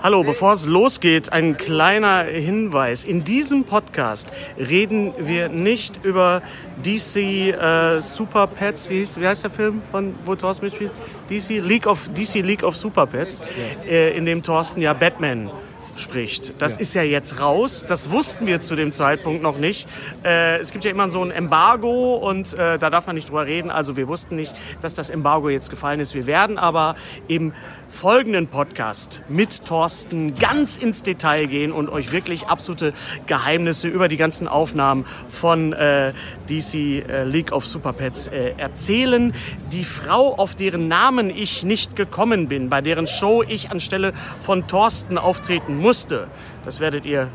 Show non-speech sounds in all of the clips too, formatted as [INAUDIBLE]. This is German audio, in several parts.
Hallo, bevor es losgeht, ein kleiner Hinweis. In diesem Podcast reden wir nicht über DC äh, Super Pets, wie, hieß, wie heißt der Film, von wo Thorsten mitspielt? DC League of, DC League of Super Pets, äh, in dem Thorsten ja Batman spricht. Das ja. ist ja jetzt raus. Das wussten wir zu dem Zeitpunkt noch nicht. Äh, es gibt ja immer so ein Embargo und äh, da darf man nicht drüber reden. Also wir wussten nicht, dass das Embargo jetzt gefallen ist. Wir werden aber im folgenden Podcast mit Thorsten ganz ins Detail gehen und euch wirklich absolute Geheimnisse über die ganzen Aufnahmen von äh, DC äh, League of Super Pets äh, erzählen. Die Frau, auf deren Namen ich nicht gekommen bin, bei deren Show ich anstelle von Thorsten auftreten musste, das werdet ihr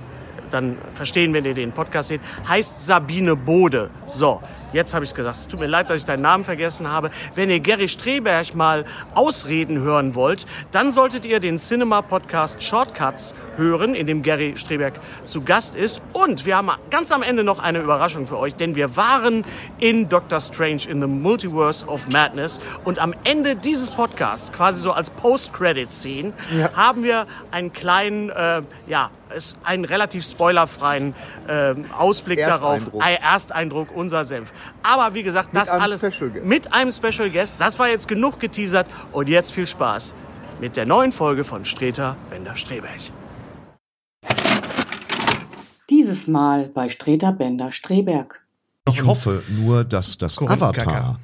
dann verstehen, wenn ihr den Podcast seht, heißt Sabine Bode. So, Jetzt habe ich gesagt, es tut mir leid, dass ich deinen Namen vergessen habe. Wenn ihr Gary Streberg mal ausreden hören wollt, dann solltet ihr den Cinema Podcast Shortcuts hören, in dem Gary Streberg zu Gast ist. Und wir haben ganz am Ende noch eine Überraschung für euch, denn wir waren in Doctor Strange in the Multiverse of Madness. Und am Ende dieses Podcasts, quasi so als Post-Credit-Scene, ja. haben wir einen kleinen, äh, ja, ist einen relativ spoilerfreien äh, Ausblick Ersteindruck. darauf. Ersteindruck, unser Senf. Aber wie gesagt, das alles mit einem Special Guest. Das war jetzt genug geteasert und jetzt viel Spaß mit der neuen Folge von Streter Bender Streberg. Dieses Mal bei Streter Bender Streberg. Ich hoffe nur, dass das Avatar,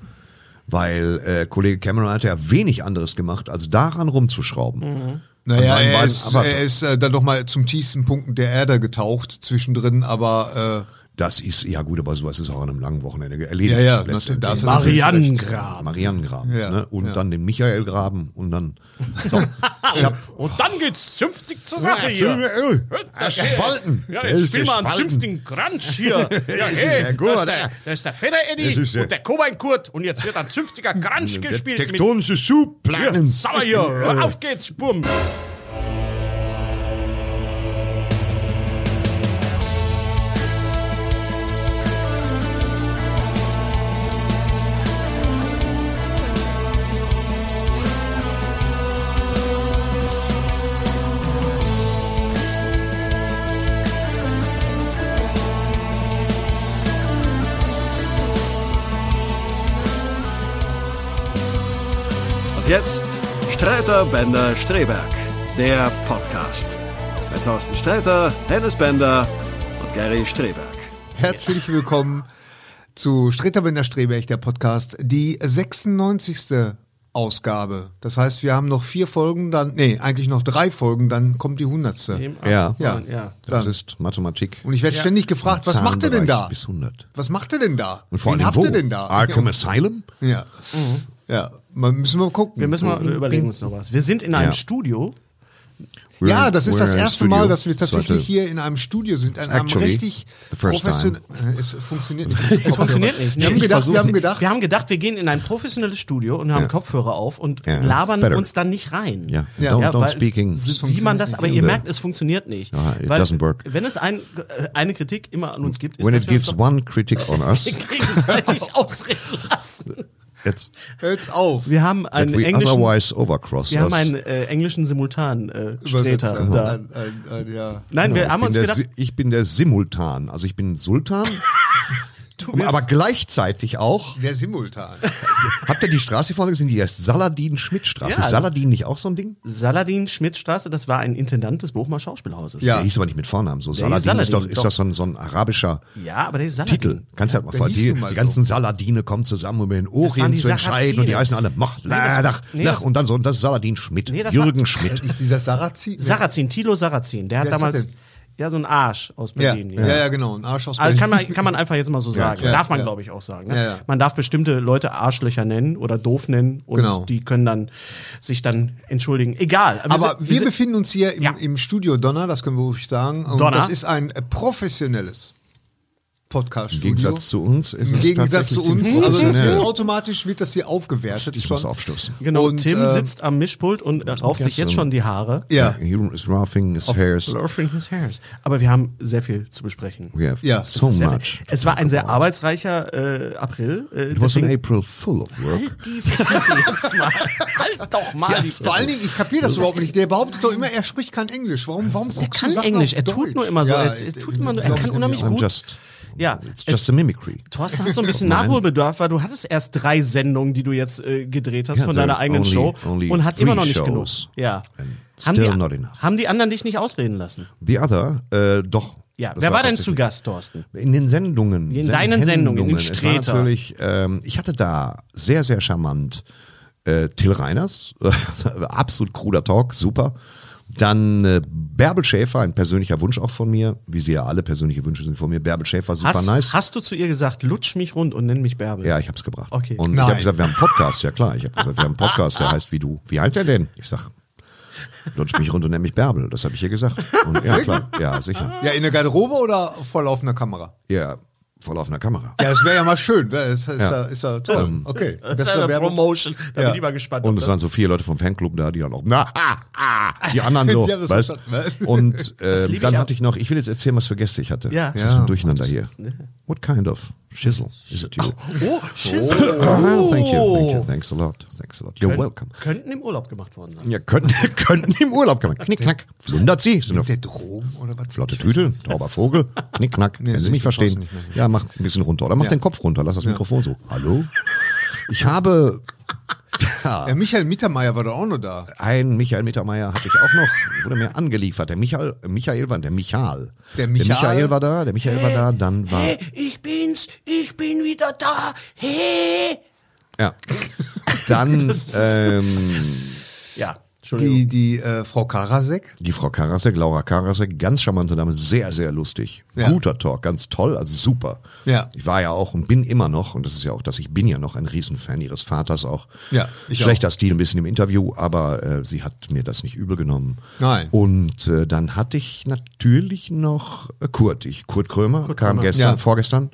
weil äh, Kollege Cameron hat ja wenig anderes gemacht, als daran rumzuschrauben. Mhm. Naja, er ist, er ist äh, dann doch mal zum tiefsten Punkt der Erde getaucht zwischendrin, aber äh, das ist, ja gut, aber sowas ist auch an einem langen Wochenende erledigt. Ja, ja, das Marianengraben. Marianengraben. Ja, ne? Und ja. dann den Michaelgraben und dann. So. [LAUGHS] und dann geht's zünftig zur Sache ja, hier. Der Spalten. Ja, jetzt spiel mal einen zünftigen Crunch hier. [LAUGHS] Ja, hey, ja, gut, das, ist der, das ist der Feder Eddie ist, und der Kobein Kurt und jetzt wird ein zünftiger [LAUGHS] Crunch gespielt. Tektonische Schubplanen. Ja, sauer hier. Auf geht's, bumm. Streiter Bender Streberg, der Podcast. Mit Thorsten Streiter, Dennis Bender und Gary Streberg. Herzlich willkommen zu Streter Bender Streberg, der Podcast, die 96. Ausgabe. Das heißt, wir haben noch vier Folgen, dann, nee, eigentlich noch drei Folgen, dann kommt die hundertste. Ja, ja, ja. Das dann. ist Mathematik. Und ich werde ja. ständig gefragt, was macht ihr denn da? Bis 100. Was macht ihr denn da? Und vor allem, habt ihr denn da? Arkham Asylum? Ja. Mhm. Ja, mal, müssen wir gucken. Wir müssen mal überlegen uns noch was. Wir sind in einem ja. Studio. We're, ja, das ist das erste Mal, dass wir tatsächlich hier in einem Studio sind, in einem richtig professionellen. Es funktioniert nicht. Es funktioniert nicht. Wir, haben gedacht, wir, haben gedacht, wir haben gedacht, wir gehen in ein professionelles Studio und haben ja. Kopfhörer auf und yeah, labern uns dann nicht rein. Ja, yeah. don't, don't speaking. Wie man das, aber ihr merkt, es funktioniert nicht. No, it weil, doesn't work. Wenn es ein, eine Kritik immer an uns gibt, ist, When it gives one critic on us, [LAUGHS] gegenseitig [LAUGHS] ausreden lassen. Jetzt, Hört's auf. Wir haben that einen we englischen, otherwise overcross wir haben einen äh, englischen Simultan äh, da. Ein, ein, ein, ja. Nein, wir ich, haben bin uns der, gedacht, Si- ich bin der Simultan. Also ich bin Sultan, [LAUGHS] aber gleichzeitig auch. Der Simultan. Habt ihr die Straße vorne gesehen? Die heißt Saladin-Schmidt-Straße. Ja. Ist Saladin nicht auch so ein Ding? Saladin Schmidtstraße, das war ein Intendant des Bochumer Schauspielhauses. Ja. Der hieß aber nicht mit Vornamen. So hieß Saladin, ist Saladin, doch, ist doch. doch so ein, so ein arabischer Ja, aber der ist Saladin. Titel. Kannst du halt mal vor. Die, mal die so. ganzen Saladine kommen zusammen, um den Orient zu entscheiden. Und die heißen alle Mach, das war- Lach, nee, Lach. das- Und dann so, und das ist Saladin Schmidt. Nee, das Jürgen war- Schmidt. Nicht dieser Sarrazin? Sarrazin, Tilo Sarrazin, der hat das damals? Ja, so ein Arsch aus Ja. Berlin. Ja. ja, genau. Ein Arsch aus Also Berlin. kann man, kann man einfach jetzt mal so sagen. Ja, Darf man, ja. glaube ich, auch sagen. Ne? Ja, ja. Man darf bestimmte Leute Arschlöcher nennen oder doof nennen und Genau. die können dann sich dann entschuldigen. Egal. Aber sind- wir, sind- befinden uns hier im, Ja. im Studio Donner, das können wir ruhig sagen. Und Donner. das ist ein äh, professionelles Im. Gegensatz zu uns ist Im Gegensatz zu uns. Also das wird automatisch wird das hier aufgewertet. Ich muss aufstoßen. Genau, Und, Tim äh, sitzt am Mischpult und rauft sich jetzt schon die Haare. Ja. He is roughing his hairs. Laughing his hairs. Aber wir haben sehr viel zu besprechen. We have Ja, so much. Es war ein sehr arbeitsreicher äh, April. Äh, It was an April full of work. halt die Fresse jetzt mal. [LAUGHS] halt doch mal die Vor allen Dingen, ich kapiere das, überhaupt nicht. Der behauptet doch immer, er spricht kein Englisch. Warum, warum Er guckst kann Englisch, er tut nur immer so. Ja, er, tut immer nur, glaub kann ich unheimlich I'm gut. Ja, it's es, just a mimicry. Thorsten hat so ein [LAUGHS] bisschen. Nachholbedarf, weil du hattest erst drei Sendungen, die du jetzt äh, gedreht hast Ja, von deiner eigenen only- Show only und hat immer noch nicht genug. Ja. Haben still die, not enough. haben die anderen dich nicht ausreden lassen? The other, äh, doch. Ja. Das Wer war denn zu Gast, Thorsten? In den Sendungen. In deinen Sendungen, in Es war Streter. natürlich, ähm, ich hatte da sehr, sehr charmant äh, Till Reiners, [LAUGHS] absolut kruder Talk, super. Dann äh, Bärbel Schäfer, ein persönlicher Wunsch auch von mir, wie sie ja alle persönliche Wünsche sind von mir. Bärbel Schäfer, super Hast, nice. hast du zu ihr gesagt, lutsch mich rund und nenn mich Bärbel? Ja, ich hab's gebracht. Okay. Und ich Nein. habe gesagt, wir haben einen Podcast, ja klar. Ich habe gesagt, wir haben einen Podcast, der heißt wie du. Wie heißt der denn? Ich sag, lutsch mich rund und nenn mich Bärbel. Das habe ich ihr gesagt. Und ja, klar, ja, sicher. Ja, in der Garderobe oder vor laufender Kamera? Ja, vor laufender Kamera. Ja, das wäre ja mal schön. ne? Das ist, ist, Ja. ist ja toll. okay. Das ist eine Werbung. Promotion. Da Ja. bin ich mal gespannt. Und es waren so vier Leute vom Fanclub da, die dann auch, na, ah, ah, die anderen [LAUGHS] so, Die weißt? ne? Und äh, ich dann auch. hatte ich noch, ich will jetzt erzählen, was für Gäste ich hatte. Ja. Das Ja. ist ein Durcheinander hier. What kind of shizzle is it you? Oh, [LAUGHS] shit. Ah, thank you, thank you, thanks a lot, thanks a lot. You're Könnt- welcome. Könnten im Urlaub gemacht worden sein. Ja, könnten, [LAUGHS] könnten im Urlaub kommen. Knick, knack. Wundert Sie. Sind Der Drogen oder was? flotte Tüte, tauber Vogel. Knick, knack. Wenn Sie mich verstehen. Ja, mach ein bisschen runter. Oder mach Ja. den Kopf runter. Lass das Mikrofon so. Hallo? [LAUGHS] Ich habe [LAUGHS] [LAUGHS] Ja, Michael Mittermeier war doch auch noch da. Ein Michael Mittermeier hatte ich auch noch, wurde mir angeliefert. Der Michael, Michael war, der Michael. Der Michael? Michael war da, der Michael war da, dann war, Hey, ich bin's, ich bin wieder da. Hey. ja. [LAUGHS] Dann, ähm, Ja. Die, die äh, Frau Karasek. die Frau Karasek, Laura Karasek, ganz charmante Dame, sehr, sehr lustig. Ja. Guter Talk, ganz toll, also super. Ja. Ich war ja auch und bin immer noch, und das ist ja auch das, ich bin ja noch ein Riesenfan ihres Vaters auch. Ja, ich Schlechter Stil ein bisschen im Interview, aber äh, sie hat mir das nicht übel genommen. Nein. Und äh, dann hatte ich natürlich noch äh, Kurt, ich, Kurt Krömer, kam Krömer. gestern, Ja. vorgestern.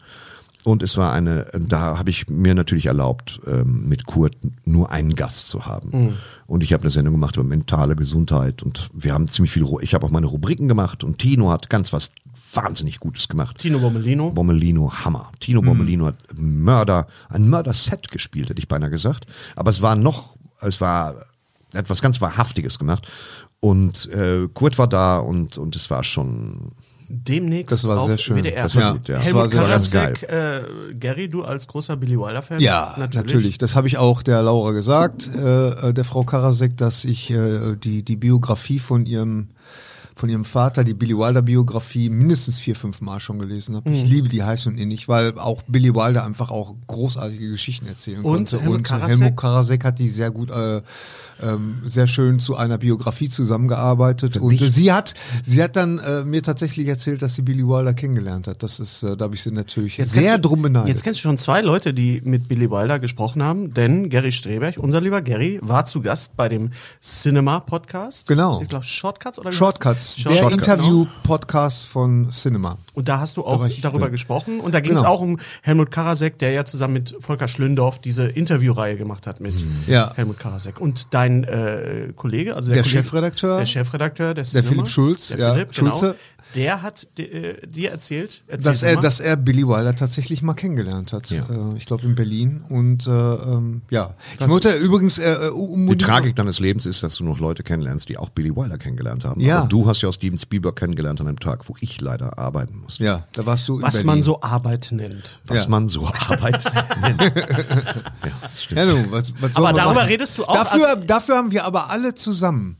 Und es war eine, da habe ich mir natürlich erlaubt, ähm, mit Kurt nur einen Gast zu haben. Mhm. Und ich habe eine Sendung gemacht über mentale Gesundheit und wir haben ziemlich viel, ich habe auch meine Rubriken gemacht und Tino hat ganz was wahnsinnig Gutes gemacht. Tino Bommelino. Bommelino, Hammer. Tino Mhm. Bommelino hat Mörder, ein Mörder-Set gespielt, hätte ich beinahe gesagt. Aber es war noch, es war etwas ganz Wahrhaftiges gemacht. Und äh, Kurt war da und, und es war schon, Demnächst Das war auf sehr schön. WDR. Das war gut, ja. das war sehr Karasek, äh, Gary, du als großer Billy Wilder-Fan? Ja, natürlich. Das habe ich auch der Laura gesagt, äh, äh, der Frau Karasek, dass ich äh, die, die Biografie von ihrem von ihrem Vater, die Billy Wilder Biografie, mindestens vier, fünf Mal schon gelesen habe. Mhm. Ich liebe die heiß und innig, weil auch Billy Wilder einfach auch großartige Geschichten erzählen Und konnte. Helmut und Karasek? Helmut Karasek hat die sehr gut, äh, ähm, sehr schön zu einer Biografie zusammengearbeitet. Und äh, sie hat, sie hat dann äh, mir tatsächlich erzählt, dass sie Billy Wilder kennengelernt hat. Das ist, äh, da habe ich sie natürlich Jetzt sehr drum beneidet. Jetzt kennst du schon zwei Leute, die mit Billy Wilder gesprochen haben, denn Gary Streberg, unser lieber Gary, war zu Gast bei dem Cinema Podcast. Genau. Ich glaube Shortcuts oder Shortcuts, heißt der? Shortcuts, genau. Interview-Podcast von Cinema. Und da hast du auch ich- darüber ja. gesprochen. Und da ging es Genau. auch um Helmut Karasek, der ja zusammen mit Volker Schlündorf diese Interviewreihe gemacht hat mit Ja. Helmut Karasek. Und dein äh, Kollege, also der, Der Kollege, Chefredakteur? der Chefredakteur, der, Cinema, Philipp Schulz, der ja, Philipp, Schulze. Der hat äh, dir erzählt, erzähl dass er, mal. dass er Billy Wilder tatsächlich mal kennengelernt hat. Ja. Äh, ich glaube in Berlin. Und äh, ähm, ja, ich wollte übrigens äh, um Die Tragik deines Lebens ist, dass du noch Leute kennenlernst, die auch Billy Wilder kennengelernt haben. Ja. Aber du hast ja auch Steven Spielberg kennengelernt an einem Tag, wo ich leider arbeiten musste. Ja, da warst du in was Berlin. man so Arbeit nennt. Was Ja. man so Arbeit [LAUGHS] nennt. Ja, das stimmt. Ja, du, was, was Aber darüber machen? redest du auch, Dafür, also- dafür haben wir aber alle zusammen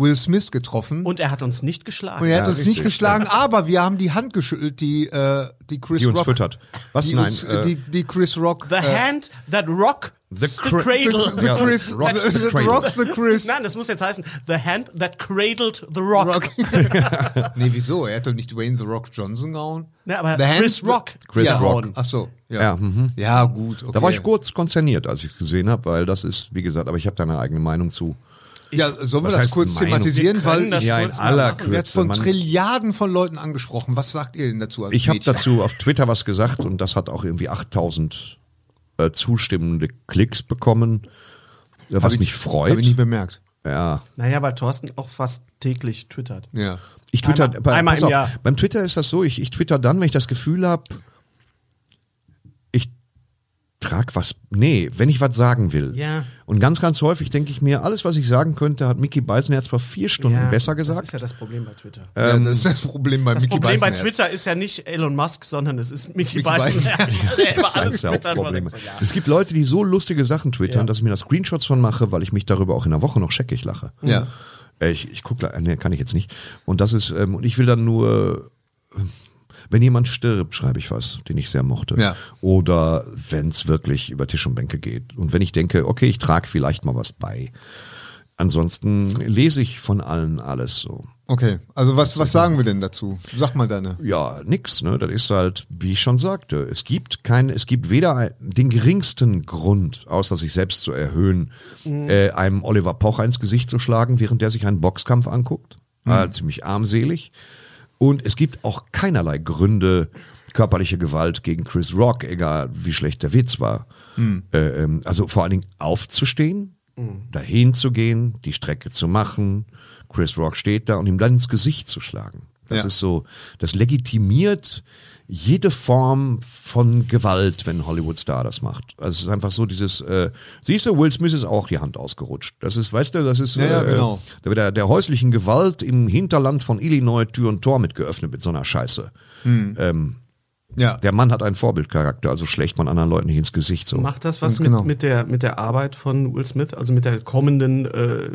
Will Smith getroffen. Und er hat uns nicht geschlagen. Und er hat Ja, uns richtig. nicht geschlagen, aber wir haben die Hand geschüttelt, die, äh, die Chris Die uns Rock. füttert. Was? Die, Nein, uns, äh, die, die Chris Rock. The äh, hand that rock the, cra- cradle. The Ja, Chris, rocks the the, cradle. rocks the Chris. Nein, das muss jetzt heißen, the hand that cradled the rock. Rock. [LAUGHS] nee, wieso? Er hat doch nicht Dwayne The Rock Johnson gehauen. Ne, aber The Hand- Chris Rock. Chris ja. Rock. Ach so. Ja, Ja, mhm. ja gut. Okay. Da war ich kurz konzerniert, als ich es gesehen habe, weil das ist, wie gesagt, aber ich habe da eine eigene Meinung zu. Ja, sollen wir das kurz Meinung? thematisieren? Weil das ja, in aller Kürze. von Man, Trilliarden von Leuten angesprochen. Was sagt ihr denn dazu als ich habe dazu auf Twitter was gesagt und das hat auch irgendwie 8000 äh, zustimmende Klicks bekommen, äh, was ich- mich freut. Habe ich nicht bemerkt. ja, Naja, weil Thorsten auch fast täglich twittert. Ja. Ich twitter, Einmal- bei, einmal auf, Jahr. Beim Twitter ist das so, ich, ich twitter dann, wenn ich das Gefühl habe, trag was, nee, wenn ich was sagen will. Ja. Und ganz, ganz häufig denke ich mir, alles, was ich sagen könnte, hat Mickey Beisenherz vor vier Stunden besser Das gesagt. ist ja das Problem bei Twitter. ja, das ist das Problem bei Das Mickey Problem bei Beisenherz. Twitter ist ja nicht Elon Musk, sondern es ist Mickey, Mickey Beisenherz, der [LAUGHS] immer Das ist Hauptprobleme. denkt so, ja. Es gibt Leute, die so lustige Sachen twittern, Ja. dass ich mir da Screenshots von mache, weil ich mich darüber auch in der Woche noch scheckig lache. Ja. Äh, Ich, ich gucke, nee, kann ich jetzt nicht. Und das ist, ähm, und ich will dann nur, äh, wenn jemand stirbt, schreibe ich was, den ich sehr mochte. Ja. Oder wenn es wirklich über Tisch und Bänke geht. Und wenn ich denke, okay, ich trage vielleicht mal was bei. Ansonsten lese ich von allen alles so. Okay, also was, was sagen wir denn dazu? Sag mal deine. Ja, nix, ne? Das ist halt, wie ich schon sagte, es gibt kein, es gibt weder den geringsten Grund, außer sich selbst zu erhöhen, äh, einem Oliver Pocher ins Gesicht zu schlagen, während der sich einen Boxkampf anguckt. Äh, ziemlich armselig. Und es gibt auch keinerlei Gründe, körperliche Gewalt gegen Chris Rock, egal wie schlecht der Witz war. Äh, ähm, also vor allen Dingen aufzustehen, dahin zu gehen, die Strecke zu machen. Chris Rock steht da und ihm dann ins Gesicht zu schlagen. Das Ja. ist so, das legitimiert jede Form von Gewalt, wenn ein Hollywood-Star das macht. Also es ist einfach so dieses, äh, siehst du, Will Smith ist auch die Hand ausgerutscht. Das ist, weißt du, das ist Ja, ja, äh, genau. der, der, der häuslichen Gewalt im Hinterland von Illinois Tür und Tor mit geöffnet mit so einer Scheiße. Ähm, Ja. der Mann hat einen Vorbildcharakter, also schlägt man anderen Leuten nicht ins Gesicht so. Macht das was Genau. mit, mit, der, mit der Arbeit von Will Smith, also mit der kommenden, äh,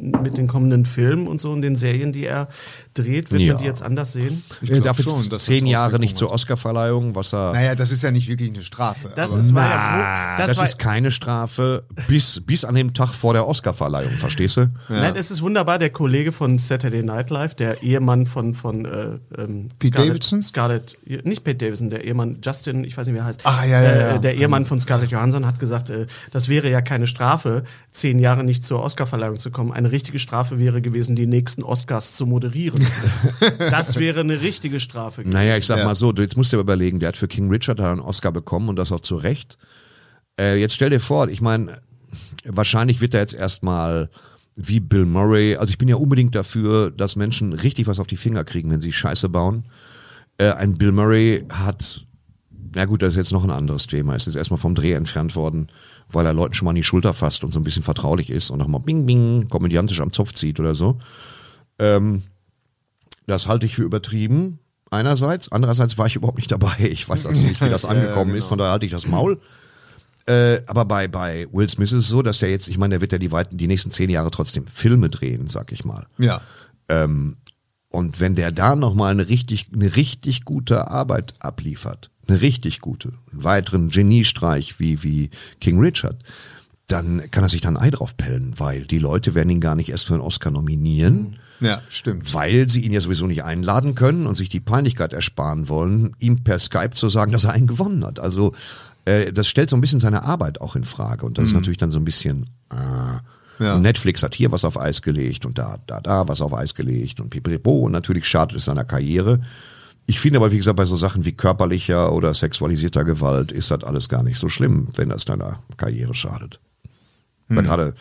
mit den kommenden Filmen und so und den Serien, die er dreht? Wird Ja. man die jetzt anders sehen? Ich glaub darf schon, jetzt dass zehn das Jahre nicht zur Oscarverleihung, was er. Naja, das ist ja nicht wirklich eine Strafe. Das aber- ist, Na, ja, das, das, war, ist keine Strafe bis, bis an dem Tag vor der Oscarverleihung, verstehst du? Nein, es ist wunderbar. Der Kollege von Saturday Night Live, der Ehemann von, von äh, ähm, Pete Scarlett, Davidson? Scarlett, nicht Pete Davidson, der Ehemann Justin, ich weiß nicht, wie er heißt. Ah, ja, ja, äh, ja. Der Ehemann von Scarlett Johansson hat gesagt, äh, das wäre ja keine Strafe, zehn Jahre nicht zur Oscarverleihung zu kommen. Eine richtige Strafe wäre gewesen, die nächsten Oscars zu moderieren. [LAUGHS] das wäre eine richtige Strafe. gewesen. Naja, ich sag Ja. mal so, du- jetzt musst du dir überlegen, der hat für King Richard einen Oscar bekommen und das auch zu Recht. Äh, jetzt stell dir vor, ich meine, wahrscheinlich wird er jetzt erstmal wie Bill Murray, also ich bin ja unbedingt dafür, dass Menschen richtig was auf die Finger kriegen, wenn sie Scheiße bauen. Äh, ein Bill Murray hat, na gut, das ist jetzt noch ein anderes Thema, ist jetzt erstmal vom Dreh entfernt worden, weil er Leuten schon mal an die Schulter fasst und so ein bisschen vertraulich ist und nochmal bing bing komödiantisch am Zopf zieht oder so. Ähm, das halte ich für übertrieben. Einerseits. Andererseits war ich überhaupt nicht dabei. Ich weiß also nicht, wie das [LAUGHS] angekommen ist. Von daher halte ich das Maul. Äh, aber bei, bei Will Smith ist es so, dass der jetzt, ich meine, der wird ja die, weiten, die nächsten zehn Jahre trotzdem Filme drehen, sag ich mal. ja. Und wenn der da nochmal eine richtig, eine richtig gute Arbeit abliefert, eine richtig gute, einen weiteren Geniestreich wie, wie King Richard, dann kann er sich da ein Ei drauf pellen, weil die Leute werden ihn gar nicht erst für einen Oscar nominieren, Ja, stimmt. weil sie ihn ja sowieso nicht einladen können und sich die Peinlichkeit ersparen wollen, ihm per Skype zu sagen, dass er einen gewonnen hat. Also äh, das stellt so ein bisschen seine Arbeit auch in Frage und das ist natürlich dann so ein bisschen äh, Ja. Netflix hat hier was auf Eis gelegt und da, da, da was auf Eis gelegt und pipipo und natürlich schadet es seiner Karriere. Ich finde aber, wie gesagt, bei so Sachen wie körperlicher oder sexualisierter Gewalt ist das alles gar nicht so schlimm, wenn das deiner Karriere schadet. Weil gerade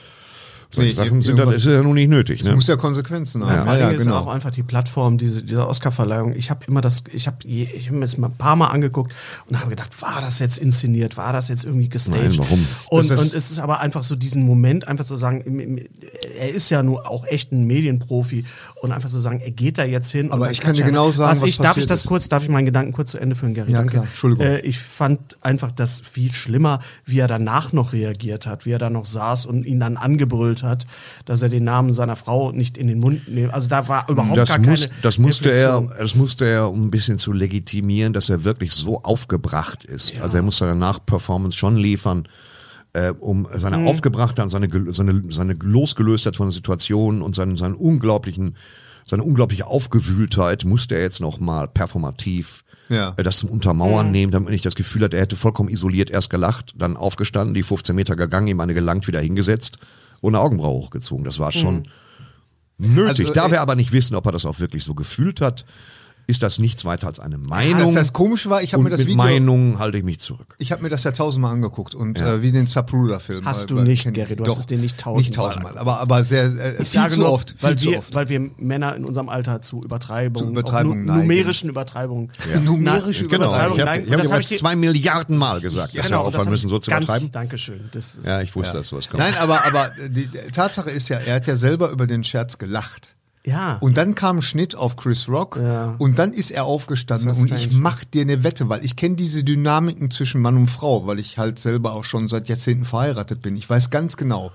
Solche Nee, Sachen sind dann, ist ja nun nicht nötig. Es Ne? muss ja Konsequenzen haben. Ja, allem ja, ist genau. auch einfach die Plattform, diese, diese Oscarverleihung. Ich habe immer das, ich habe ich hab mir das mal ein paar Mal angeguckt und habe gedacht, war das jetzt inszeniert, war das jetzt irgendwie gestaged? Nein, warum? Und, Das ist- und es ist aber einfach so diesen Moment, einfach zu sagen, er ist ja nur auch echt ein Medienprofi und einfach zu sagen, er geht da jetzt hin. Aber ich kann dir genau sagen, was ich, Darf ich das ist. kurz, darf ich meinen Gedanken kurz zu Ende führen, Gary? Ja, Danke. klar. Entschuldigung. Äh, ich fand einfach das viel schlimmer, wie er danach noch reagiert hat, wie er da noch saß und ihn dann angebrüllt hat, dass er den Namen seiner Frau nicht in den Mund nimmt. Also da war überhaupt Das, gar muss, keine das, musste er, Reflexion. das musste er, um ein bisschen zu legitimieren, dass er wirklich so aufgebracht ist. Also er musste danach Performance schon liefern, äh, um seine Mhm. Aufgebrachtheit, seine, seine, seine Losgelöstheit von der Situation und seinen, seinen unglaublichen, seine unglaubliche Aufgewühltheit musste er jetzt noch mal performativ Ja. äh, das zum Untermauern Mhm. nehmen, damit nicht das Gefühl hat, er hätte vollkommen isoliert erst gelacht, dann aufgestanden, die 15 Meter gegangen, ihm eine gelangt, wieder hingesetzt eine Augenbraue hochgezogen. Das war schon nötig. Also, da äh, wir aber nicht wissen, ob er das auch wirklich so gefühlt hat, ist das nichts weiter als eine Ja, Meinung. das, das Komische war, ich habe mir das mit Video, Meinungen halte ich mich zurück. ich habe mir das ja tausendmal angeguckt und äh, wie den Zapruder-Film. Hast Weil- du nicht, kenn- Gary, du doch, hast es dir nicht Nicht tausendmal tausendmal, aber, aber sehr, äh, viel Ich sage zu nur, oft. Viel weil, zu wir, oft. weil wir Männer in unserem Alter zu Übertreibungen, Zu Übertreibungen auch nu numerischen Übertreibungen, [LAUGHS] Numerische Na- Genau, Übertreibungen ich habe hab jetzt hab ich zwei Milliarden Mal gesagt, dass wir Genau, das aufhören hab müssen, so zu ganz, übertreiben. Dankeschön. Das ist, Ja, ich wusste, dass sowas kommt. Nein, aber, aber die Tatsache ist ja, er hat ja selber über den Scherz gelacht. Ja. Und dann kam ein Schnitt auf Chris Rock Ja. und dann ist er aufgestanden und ich mach dir eine Wette, weil ich kenne diese Dynamiken zwischen Mann und Frau, weil ich halt selber auch schon seit Jahrzehnten verheiratet bin. Ich weiß ganz genau.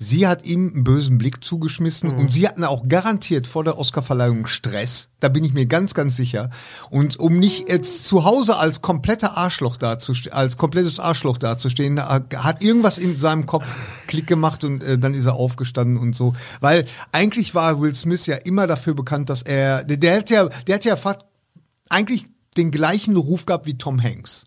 Sie hat ihm einen bösen Blick zugeschmissen Mhm. und sie hatten auch garantiert vor der Oscarverleihung Stress. Da bin ich mir ganz, ganz sicher. Und um nicht jetzt zu Hause als kompletter Arschloch dazustehen, als komplettes Arschloch dazustehen, da hat irgendwas in seinem Kopf Klick gemacht und äh, dann ist er aufgestanden und so. Weil eigentlich war Will Smith ja immer dafür bekannt, dass er, der, der hat ja, der hat ja fast eigentlich den gleichen Ruf gehabt wie Tom Hanks.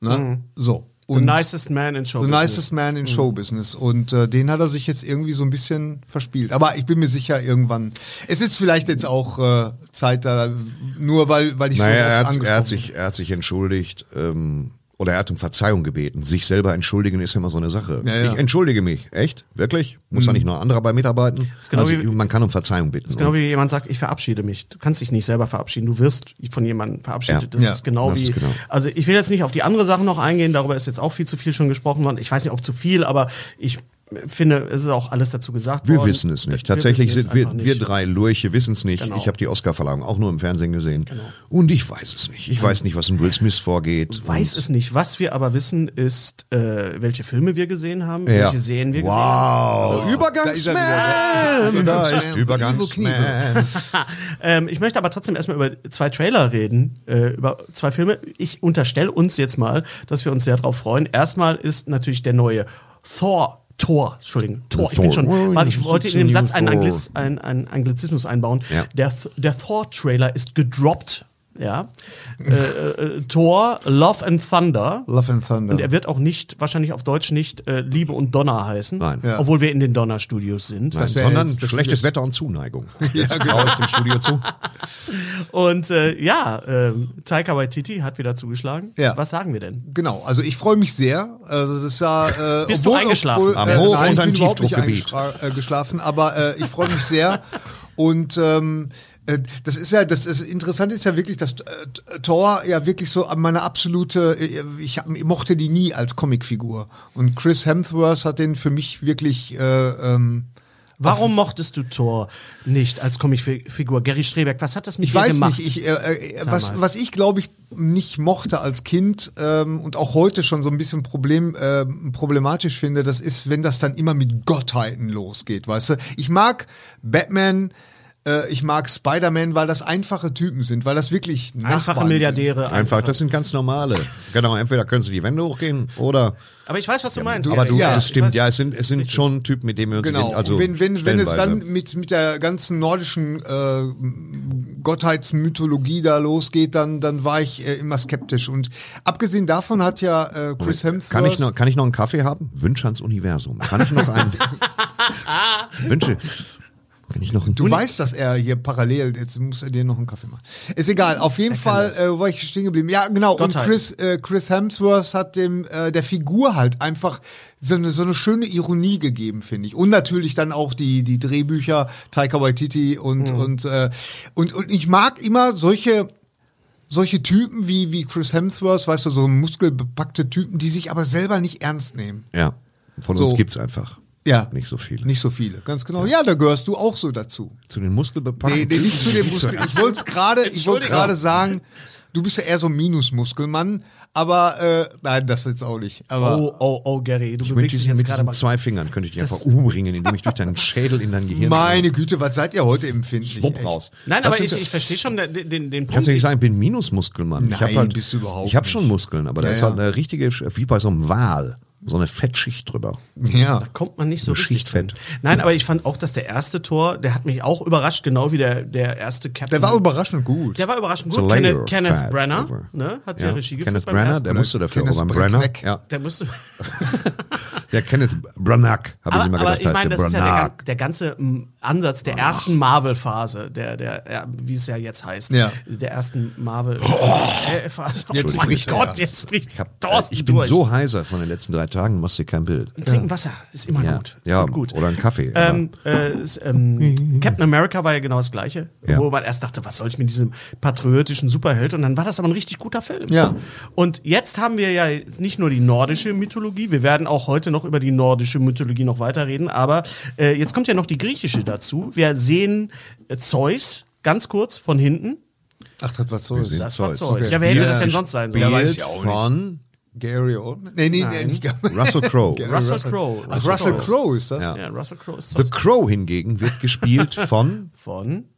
Ne? So. The nicest man in show The business. nicest man in Showbusiness. Und äh, den hat er sich jetzt irgendwie so ein bisschen verspielt. Aber ich bin mir sicher, irgendwann. Es ist vielleicht jetzt auch äh, Zeit da, nur weil, weil ich Naja, so er hat, angesprochen er, hat sich, er hat sich entschuldigt ähm, oder er hat um Verzeihung gebeten. Sich selber entschuldigen ist immer so eine Sache. Ja, ja. Ich entschuldige mich. Echt? Wirklich? Muss da nicht noch andere bei mitarbeiten? genau also, wie- man kann um Verzeihung bitten. Ist genau wie jemand sagt, ich verabschiede mich. Du kannst dich nicht selber verabschieden. Du wirst von jemandem verabschiedet. Ja. Das ist genau das wie. ist genau. Also ich will jetzt nicht auf die andere Sachen noch eingehen. Darüber ist jetzt auch viel zu viel schon gesprochen worden. Ich weiß nicht, ob zu viel, aber ich finde, es ist auch alles dazu gesagt wir worden. wissen es nicht. Wir Tatsächlich sind wir, wir drei Lurche wissen es nicht. Genau. Ich habe die Oscarverleihung auch nur im Fernsehen gesehen. Und ich weiß es nicht. Ich weiß nicht, was in Will Smith vorgeht. weiß es nicht. Was wir aber wissen, ist, äh, welche Filme wir gesehen haben, Ja. welche Serien wir gesehen haben. Wow, Übergangsman! Da ist Übergangsman. [LAUGHS] Ähm, ich möchte aber trotzdem erstmal über zwei Trailer reden, äh, über zwei Filme. Ich unterstelle uns jetzt mal, dass wir uns sehr drauf freuen. Erstmal ist natürlich der neue Thor. Thor, Entschuldigung, Thor. Ich bin schon, weil ich Oh, wollte in dem Satz einen, Anglizismus einbauen. Ja. Der, der Thor-Trailer ist gedroppt. Ja. äh, äh, Thor, Love and Thunder. Love and Thunder. Und er wird auch nicht, wahrscheinlich auf Deutsch nicht äh, Liebe und Donner heißen. Nein. Ja. Obwohl wir in den Donner-Studios sind. Nein, sondern jetzt- das schlechtes Wetter und Zuneigung. [LAUGHS] Jetzt traue ich dem Studio zu. Und äh, ja, ähm, Taika Waititi hat wieder zugeschlagen. Ja. Was sagen wir denn? Genau, also ich freue mich sehr. Also das sah, äh, Bist du eingeschlafen? Am äh, Hoch- nein, und ich ein bin überhaupt nicht Tiefdruckgebiet. eingeschla- äh, geschlafen, aber äh, ich freue mich sehr. [LAUGHS] Und ähm, äh, das ist ja, das ist interessant ist ja wirklich, dass äh, Thor ja wirklich so meine absolute, äh, ich, mochte die nie als Comicfigur. Und Chris Hemsworth hat den für mich wirklich äh, ähm, Warum mochtest du Thor nicht als Comicfigur? Gary Streberg, was hat das mit Ich dir weiß gemacht? nicht, ich, äh, äh, was, was ich glaube ich nicht mochte als Kind ähm, und auch heute schon so ein bisschen Problem, ähm, problematisch finde, das ist, wenn das dann immer mit Gottheiten losgeht, weißt du? Ich mag Batman, äh, ich mag Spider-Man, weil das einfache Typen sind, weil das wirklich Einfache Nachbarn Milliardäre. Einfach, das sind ganz normale. Genau, entweder können sie die Wände hochgehen oder. Aber ich weiß, was du meinst. Aber Gary. du, Ja, es stimmt, weiß- ja, es sind, es sind schon Typen, mit denen wir uns Genau, ident- also wenn, wenn, wenn es dann mit, mit der ganzen nordischen äh, Gottheitsmythologie da losgeht, dann, dann war ich äh, immer skeptisch. Und abgesehen davon hat ja äh, Chris Hemsworth... Kann ich, noch, kann ich noch einen Kaffee haben? Wünsche ans Universum. Kann ich noch einen? [LAUGHS] Wünsche. Kann ich noch einen Du weißt, dass er hier parallel, jetzt muss er dir noch einen Kaffee machen. Ist egal, auf jeden Fall äh, war ich stehen geblieben. Ja, genau. Gottheit. Und Chris, äh, Chris Hemsworth hat dem äh, der Figur halt einfach so eine, so eine schöne Ironie gegeben, finde ich. Und natürlich dann auch die, die Drehbücher, Taika Waititi und, und, äh, und, und ich mag immer solche, solche Typen wie, wie Chris Hemsworth, weißt du, so muskelbepackte Typen, die sich aber selber nicht ernst nehmen. Ja, von So. uns gibt's einfach Ja. nicht so viele. Nicht so viele, ganz genau. Ja, da gehörst du auch so dazu. Zu den Muskelbepackten. Nee, nee, nicht zu dem Muskel. Ich wollte es [LAUGHS] gerade, ich wollte Entschuldigung. gerade sagen, du bist ja eher so ein Minusmuskelmann, aber äh, nein, das jetzt auch nicht. Aber Oh, oh, oh, Gary, du Ich bewegst dich jetzt mit gerade mal. zwei Fingern könnte ich dich einfach umringen, indem ich durch deinen [LAUGHS] Schädel in dein Gehirn meine Güte, was seid ihr heute empfindlich? Schwupp echt? raus. Nein, Das aber ich, ich verstehe schon den, den, den Punkt. Kannst du nicht sagen, ich bin Minusmuskelmann. ich hab Nein, halt, bist du überhaupt Ich habe schon Muskeln, aber da Ja, ist ja. halt eine richtige, wie bei so einem Wal, so eine Fettschicht drüber. Ja. Da kommt man nicht so Eine richtig Schicht drin. Nein, aber ich fand auch, dass der erste Tor, der hat mich auch überrascht, genau wie der, der erste Captain. Der war überraschend gut. Der war überraschend gut. Kenneth, Kenneth Brenner ne, hat Ja. der Regie geführt Kenneth Brenner, der musste dafür, Kenneth aber Brenner. Ja. Der musste. [LAUGHS] Der Kenneth Branagh, habe ich aber, immer aber gedacht, ich heißt meine, der das ist ja der, Branagh. der ganze Ansatz der ersten Marvel-Phase, der, der, ja, wie es ja jetzt heißt, Ja. der ersten Marvel-Phase. Oh, Jetzt mein bricht er Gott, erst. jetzt bricht Ich, hab, Thorsten ich bin durch. so heiser von den letzten drei Tagen, machst dir kein Bild. Trinken Wasser ist immer Ja, gut. ja gut, oder einen Kaffee. Ähm, äh, es, ähm, Captain America war ja genau das gleiche, Ja. wo man erst dachte, was soll ich mit diesem patriotischen Superheld? Und dann war das aber ein richtig guter Film. Ja. Und jetzt haben wir ja nicht nur die nordische Mythologie, wir werden auch heute noch über die nordische Mythologie noch weiterreden, aber äh, jetzt kommt ja noch die griechische dazu. Wir sehen äh, Zeus ganz kurz von hinten. Ach, das war sehen Das war Zeus. Zeus. Okay. Ja, wer hätte das denn sonst sein sollen? Ja, weiß ich auch nicht. von Gary Oldman? Nee, nee, nee, Nein. nicht Russell Crowe. Russell Crowe. Ach, Russell Crowe ist das? Ja. Ja, Russell Crowe ist The Zeus. Crow hingegen wird gespielt [LAUGHS] von, Von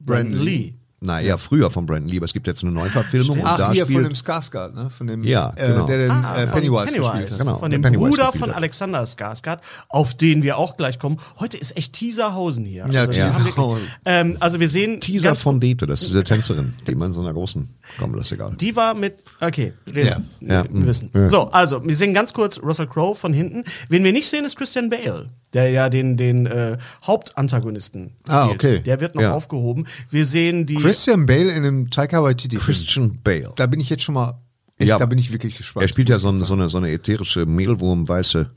Brandon Brandon Lee. naja, früher von Brandon Lee, aber es gibt jetzt eine Neuverfilmung und Ach, da hier von dem Skarsgård, ne? Von dem, Ja, äh, genau. der den Ah, äh, von Pennywise, gespielt hat. Genau, von der dem Pennywise Bruder von hat. Alexander Skarsgård, auf den wir auch gleich kommen. Heute ist echt Teaserhausen hier. Ja, wir haben Teaserhausen. wirklich- Ähm, also wir sehen Teaser von Dete, das ist diese Tänzerin, die man in so einer großen, komm, das ist egal. Die war mit, okay, reden. Ja. Ja, wir mm, wissen. ja. So, also, wir sehen ganz kurz Russell Crowe von hinten. Wen wir nicht sehen, ist Christian Bale, der ja den, den äh, Hauptantagonisten Ah, spielt. okay. Der wird noch Ja. aufgehoben. Wir sehen die... Christian Bale in einem Taika Waititi. Christian Bale. Da bin ich jetzt schon mal, echt, Ja. da bin ich wirklich gespannt. Er spielt ja so, ein, so, eine, so eine ätherische, mehlwurmweiße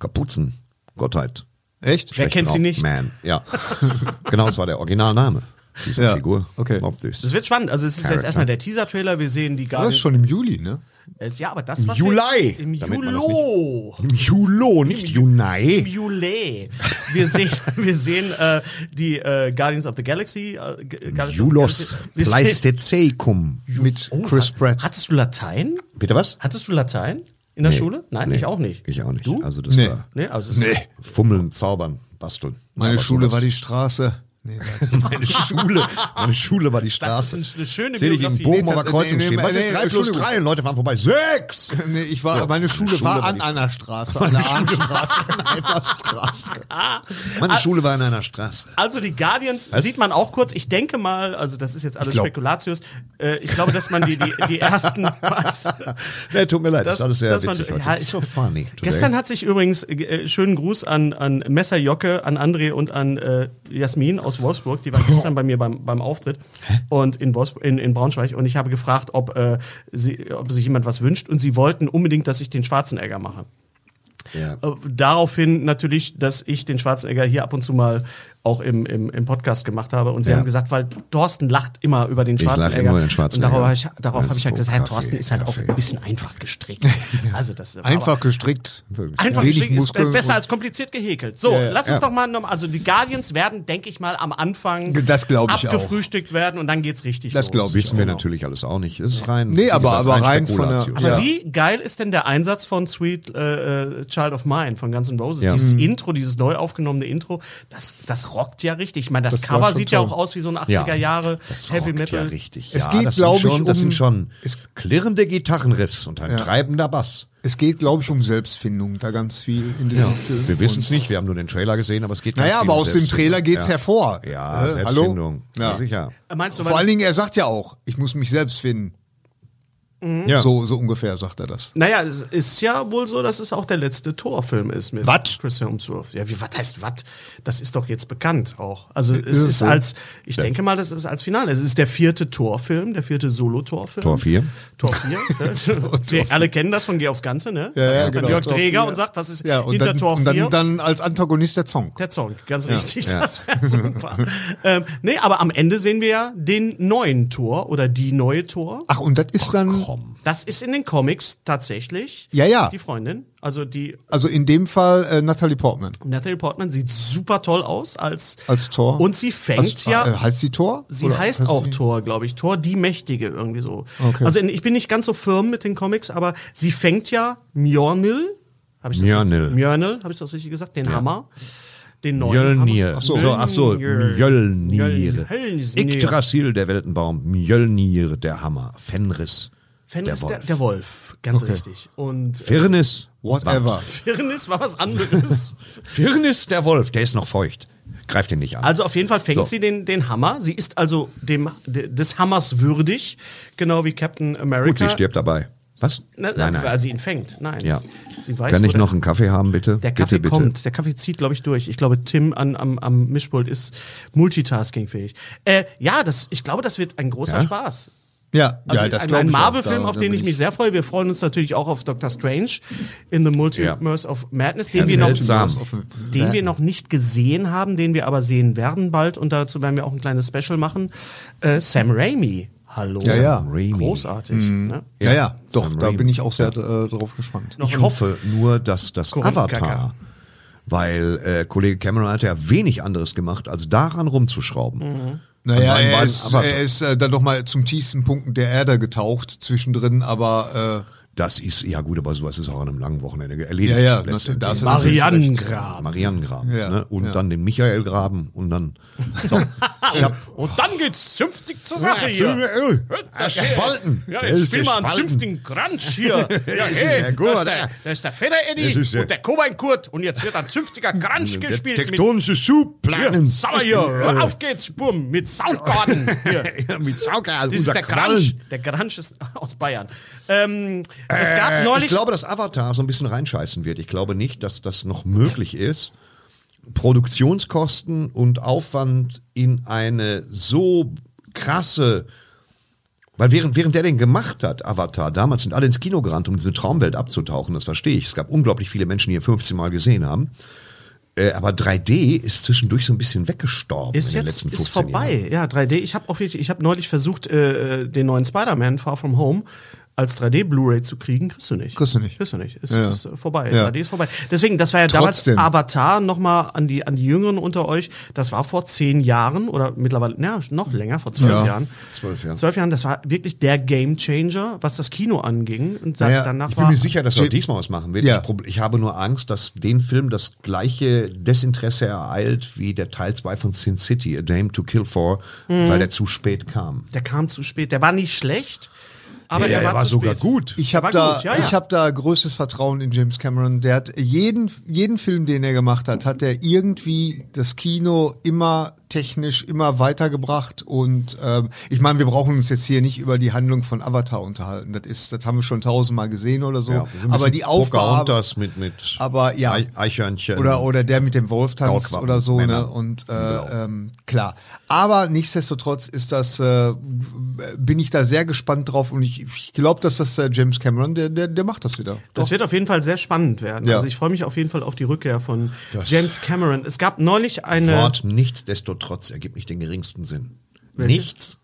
Kapuzengottheit. Echt? Wer kennt sie nicht? Man, ja. [LAUGHS] genau, das war der Originalname dieser Ja, Figur. okay. Das wird spannend. Also es ist jetzt Character. erstmal der Teaser-Trailer. Wir sehen die Das Guardians. ist schon im Juli, ne? Es, ja, aber das was Juli. Im das Julo. Im Julo, nicht Im Junai. Juli. Wir sehen, [LAUGHS] wir sehen äh, die äh, Guardians of the Galaxy. Äh, Guardians Julos Pleistezeikum. Mit Oh, Chris Pratt. Hattest du Latein? Bitte was? Hattest du Latein in der Nee. Schule? Nein, Nee. ich auch nicht. Ich auch nicht. Du? Also das Nee. war Nee, also Nee. Fummeln, Zaubern, Basteln. Meine Aber Schule war die Straße. Nee, meine Schule. Meine Schule war die Das Straße. ist eine schöne Sehe ich in. Bochum Nee, Kreuzung nee, stehen. nee, Was ist nee, 3 plus Entschuldigung. 3? Und Leute fahren vorbei. 6! nee, ich war, So, meine Schule, Schule war war an einer Straße, an der Ahnstraße. einer Straße. Meine Schule war in einer Straße. Also die Guardians sieht man auch kurz. Ich denke mal, also das ist jetzt alles glaub- Spekulatius. Äh, ich glaube, dass man die, die, die ersten [LAUGHS] was, Nee, tut mir leid, das, ist alles sehr man- witzig heute. ja, It's so funny today. Gestern hat sich übrigens äh, schönen Gruß an, an Messer Jocke, an André und an äh, Jasmin aus Wolfsburg. Die waren [LAUGHS] gestern bei mir beim, beim Auftritt und in, Wolfsburg, in, in Braunschweig. Und ich habe gefragt, ob, äh, sie, ob sich jemand was wünscht. Und sie wollten unbedingt, dass ich den Schwarzenegger mache. ja. Äh, Daraufhin natürlich, dass ich den Schwarzenegger hier ab und zu mal auch im, im, im Podcast gemacht habe. Und sie Ja. haben gesagt, weil Thorsten lacht immer über den Ich lache Schwarzenegger. immer über den Schwarzenegger. Und darauf habe ich, darauf habe ich halt gesagt, Kaffee, Thorsten ist halt auch Kaffee. ein bisschen einfach gestrickt. [LAUGHS] Also das Einfach gestrickt. Einfach Wenig gestrickt ist Muskeln besser als kompliziert gehäkelt. So, Ja, ja, lass uns doch mal nochmal, also die Guardians werden, denke ich mal, am Anfang Das ich auch. abgefrühstückt werden und dann geht's richtig Das los. glaub ich Wissen wir auch. natürlich alles auch nicht. Ist rein. Nee, aber- aber rein von der-. Aber Ja. wie geil ist denn der Einsatz von Sweet äh, äh, Child of Mine von Guns N' Roses? Ja. Dieses Mhm. Intro, dieses neu aufgenommene Intro, das, das rockt ja richtig. Ich meine, das, Das Cover sieht ja toll. auch aus wie so ein 80er Jahre Das Heavy rockt Metal. Ja, richtig. Es ja, geht, das glaub sind schon, ich, Das um- sind schon es- klirrende Gitarrenriffs und ein Ja. treibender Bass. Es geht, glaube ich, um Selbstfindung, da ganz viel in diesem Film. Wir wissen es nicht, wir haben nur den Trailer gesehen, aber es geht Naja, aber um aus dem. Trailer geht's ja. hervor. Ja, Äh, Selbstfindung. hallo? Ja. Ja. sicher. Meinst du, Vor allen das- Dingen, er sagt ja auch, ich muss mich selbst finden. Ja. So, so ungefähr sagt er das. Naja, es ist ja wohl so, dass es auch der letzte Torfilm ist mit Wat? Chris Hemsworth. Ja, wie, was heißt was? Das ist doch jetzt bekannt auch. Also es ist so? als, ich denke mal, das ist als Finale. Es ist der vierte Torfilm, der vierte Solo-Torfilm. Tor 4. Tor 4. [LAUGHS] ne? Wir [LAUGHS] alle kennen das von Geh aufs Ganze, ne? Ja, ja, genau. Jörg Tor Träger und sagt, was ist Ja, und hinter dann, Tor und 4? dann, dann als Antagonist der Song. Der Song, ganz richtig. Das wäre super. [LAUGHS] ähm, nee, aber am Ende sehen wir ja den neuen Tor oder die neue Tor. Ach, und das ist dann, Das ist in den Comics tatsächlich Ja, ja. die Freundin. Also die also in dem Fall äh, Natalie Portman Natalie Portman sieht super toll aus als als Tor. und sie fängt als, ja Äh, heißt sie Tor? Sie Oder heißt auch sie- Thor, glaube ich. Thor, die Mächtige, irgendwie so. Okay. Also in, ich bin nicht ganz so firm mit den Comics, aber sie fängt ja Mjolnir. Hab ich das Mjolnir. Mjolnir, habe ich das richtig gesagt? Den Hammer. Den neuen Mjölnir. Hammer. Ach so, ach so, Mjölnir. Mjölnir. Yggdrasil, der Weltenbaum. Mjölnir, der Hammer. Fenris, Fenris, der der, Wolf. der Wolf. Ganz richtig. Und äh, Firnis. Whatever. Firnis war was anderes. [LAUGHS] Firnis, der Wolf, der ist noch feucht. Greift ihn nicht an. Also auf jeden Fall fängt So. sie den, den Hammer. Sie ist also dem, de, des Hammers würdig, genau wie Captain America. Gut, sie stirbt dabei. Was? Na, nein, Weil nein. sie ihn fängt. Nein. Ja. Sie, weiß, Kann ich der- noch einen Kaffee haben, bitte? Der Kaffee bitte, bitte. kommt, der Kaffee zieht, glaube ich, durch. Ich glaube, Tim an, am, am Mischpult ist multitaskingfähig. Äh, ja, das, ich glaube, das wird ein großer Ja? Spaß. Ja, Also ja, das ein, ein. Marvel-Film, auf den ich mich sehr freue. Wir freuen uns natürlich auch auf Doctor Strange in the Multiverse of Madness, den wir, noch, den wir noch nicht gesehen haben, den wir aber sehen werden bald. Und dazu werden wir auch ein kleines Special machen. Äh, Sam Raimi. Hallo. Ja, ja. Raimi. Großartig. Ne? Ja, ja, doch, Sam da Raimi. bin ich auch sehr äh, drauf gespannt. Noch Ich hoffe nur, dass das Korinthenkacker. Avatar, weil äh, Kollege Cameron hat ja wenig anderes gemacht, als daran rumzuschrauben. Mhm. Naja, er ist, er ist äh, dann noch mal zum tiefsten Punkten der Erde getaucht zwischendrin, aber Das ist, ja gut, aber sowas ist auch an einem langen Wochenende erledigt. Ja, ja, letztendlich. da ist er natürlich Marianengrab. Marianengraben. Ja, ne? Und ja. dann den Michaelgraben und dann. So. [LAUGHS] ich hab, Und dann geht's zünftig zur Sache hier. Er spalten. Ja, jetzt ist spiel mal einen zünftigen Crunch hier. [LAUGHS] Ja, hey, ja gut, da, ist der, der- da ist der Feder Eddie Das ist ja- und der Kobein Kurt und jetzt wird ein zünftiger Crunch gespielt. mit, Tektonische hier, Schubplanen. sauer hier, auf geht's, bumm, mit Soundgarden. Hier. [LAUGHS] Ja, mit Sauger, Das ist der Crunch. Der Crunch ist aus Bayern. Ähm, es gab Äh, neulich... Ich glaube, dass Avatar so ein bisschen reinscheißen wird. Ich glaube nicht, dass das noch möglich ist, Produktionskosten und Aufwand in eine so krasse weil während, während der den gemacht hat, Avatar, damals sind alle ins Kino gerannt, um diese Traumwelt abzutauchen, das verstehe ich. Es gab unglaublich viele Menschen, die ihn 15 Mal gesehen haben. Äh, aber 3D ist zwischendurch so ein bisschen weggestorben ist in den jetzt letzten 15 ist vorbei. Jahren. Ja, 3D. Ich habe auch wirklich, ich habe neulich versucht, äh, den neuen Spider-Man Far From Home als 3D Blu-ray zu kriegen, kriegst du nicht. Kriegst du nicht. Kriegst du nicht. Ist, Ja. ist vorbei. Ja. 3D ist vorbei. Deswegen, das war ja Trotzdem. damals Avatar nochmal an die, an die Jüngeren unter euch. Das war vor zehn Jahren oder mittlerweile, ja, noch länger, vor zwölf Ja. Jahren. Zwölf Jahre. Zwölf Jahren, das war wirklich der Game Changer, was das Kino anging. Und Naja, danach Ich bin mir sicher, dass er auch diesmal was machen wird. Ja. Ich habe nur Angst, dass den Film das gleiche Desinteresse ereilt wie der Teil 2 von Sin City, A Dame to Kill For, Mhm. weil der zu spät kam. Der kam zu spät. Der war nicht schlecht, aber Ja, der er war, war zu sogar spät. gut. Ich Der habe da, gut, ja, ja. ich habe da größtes Vertrauen in James Cameron. Der hat jeden, jeden Film, den er gemacht hat, hat er irgendwie das Kino immer technisch immer weitergebracht und ähm, ich meine, wir brauchen uns jetzt hier nicht über die Handlung von Avatar unterhalten. Das ist, das haben wir schon tausendmal gesehen oder so. Ja, aber die Aufgabe, mit, mit aber ja, Ei- Eichhörnchen. oder oder der mit dem Wolf tanzt oder so, ne? Männer. Und äh, Genau. ähm, klar. Aber nichtsdestotrotz ist das, äh, bin ich da sehr gespannt drauf und ich, ich glaube, dass das äh, James Cameron, der, der, der macht das wieder. Das wird auf jeden Fall sehr spannend werden. Ja. Also ich freue mich auf jeden Fall auf die Rückkehr von Das- James Cameron. Es gab neulich eine. Wort nichtsdestotrotz ergibt nicht den geringsten Sinn. Welches?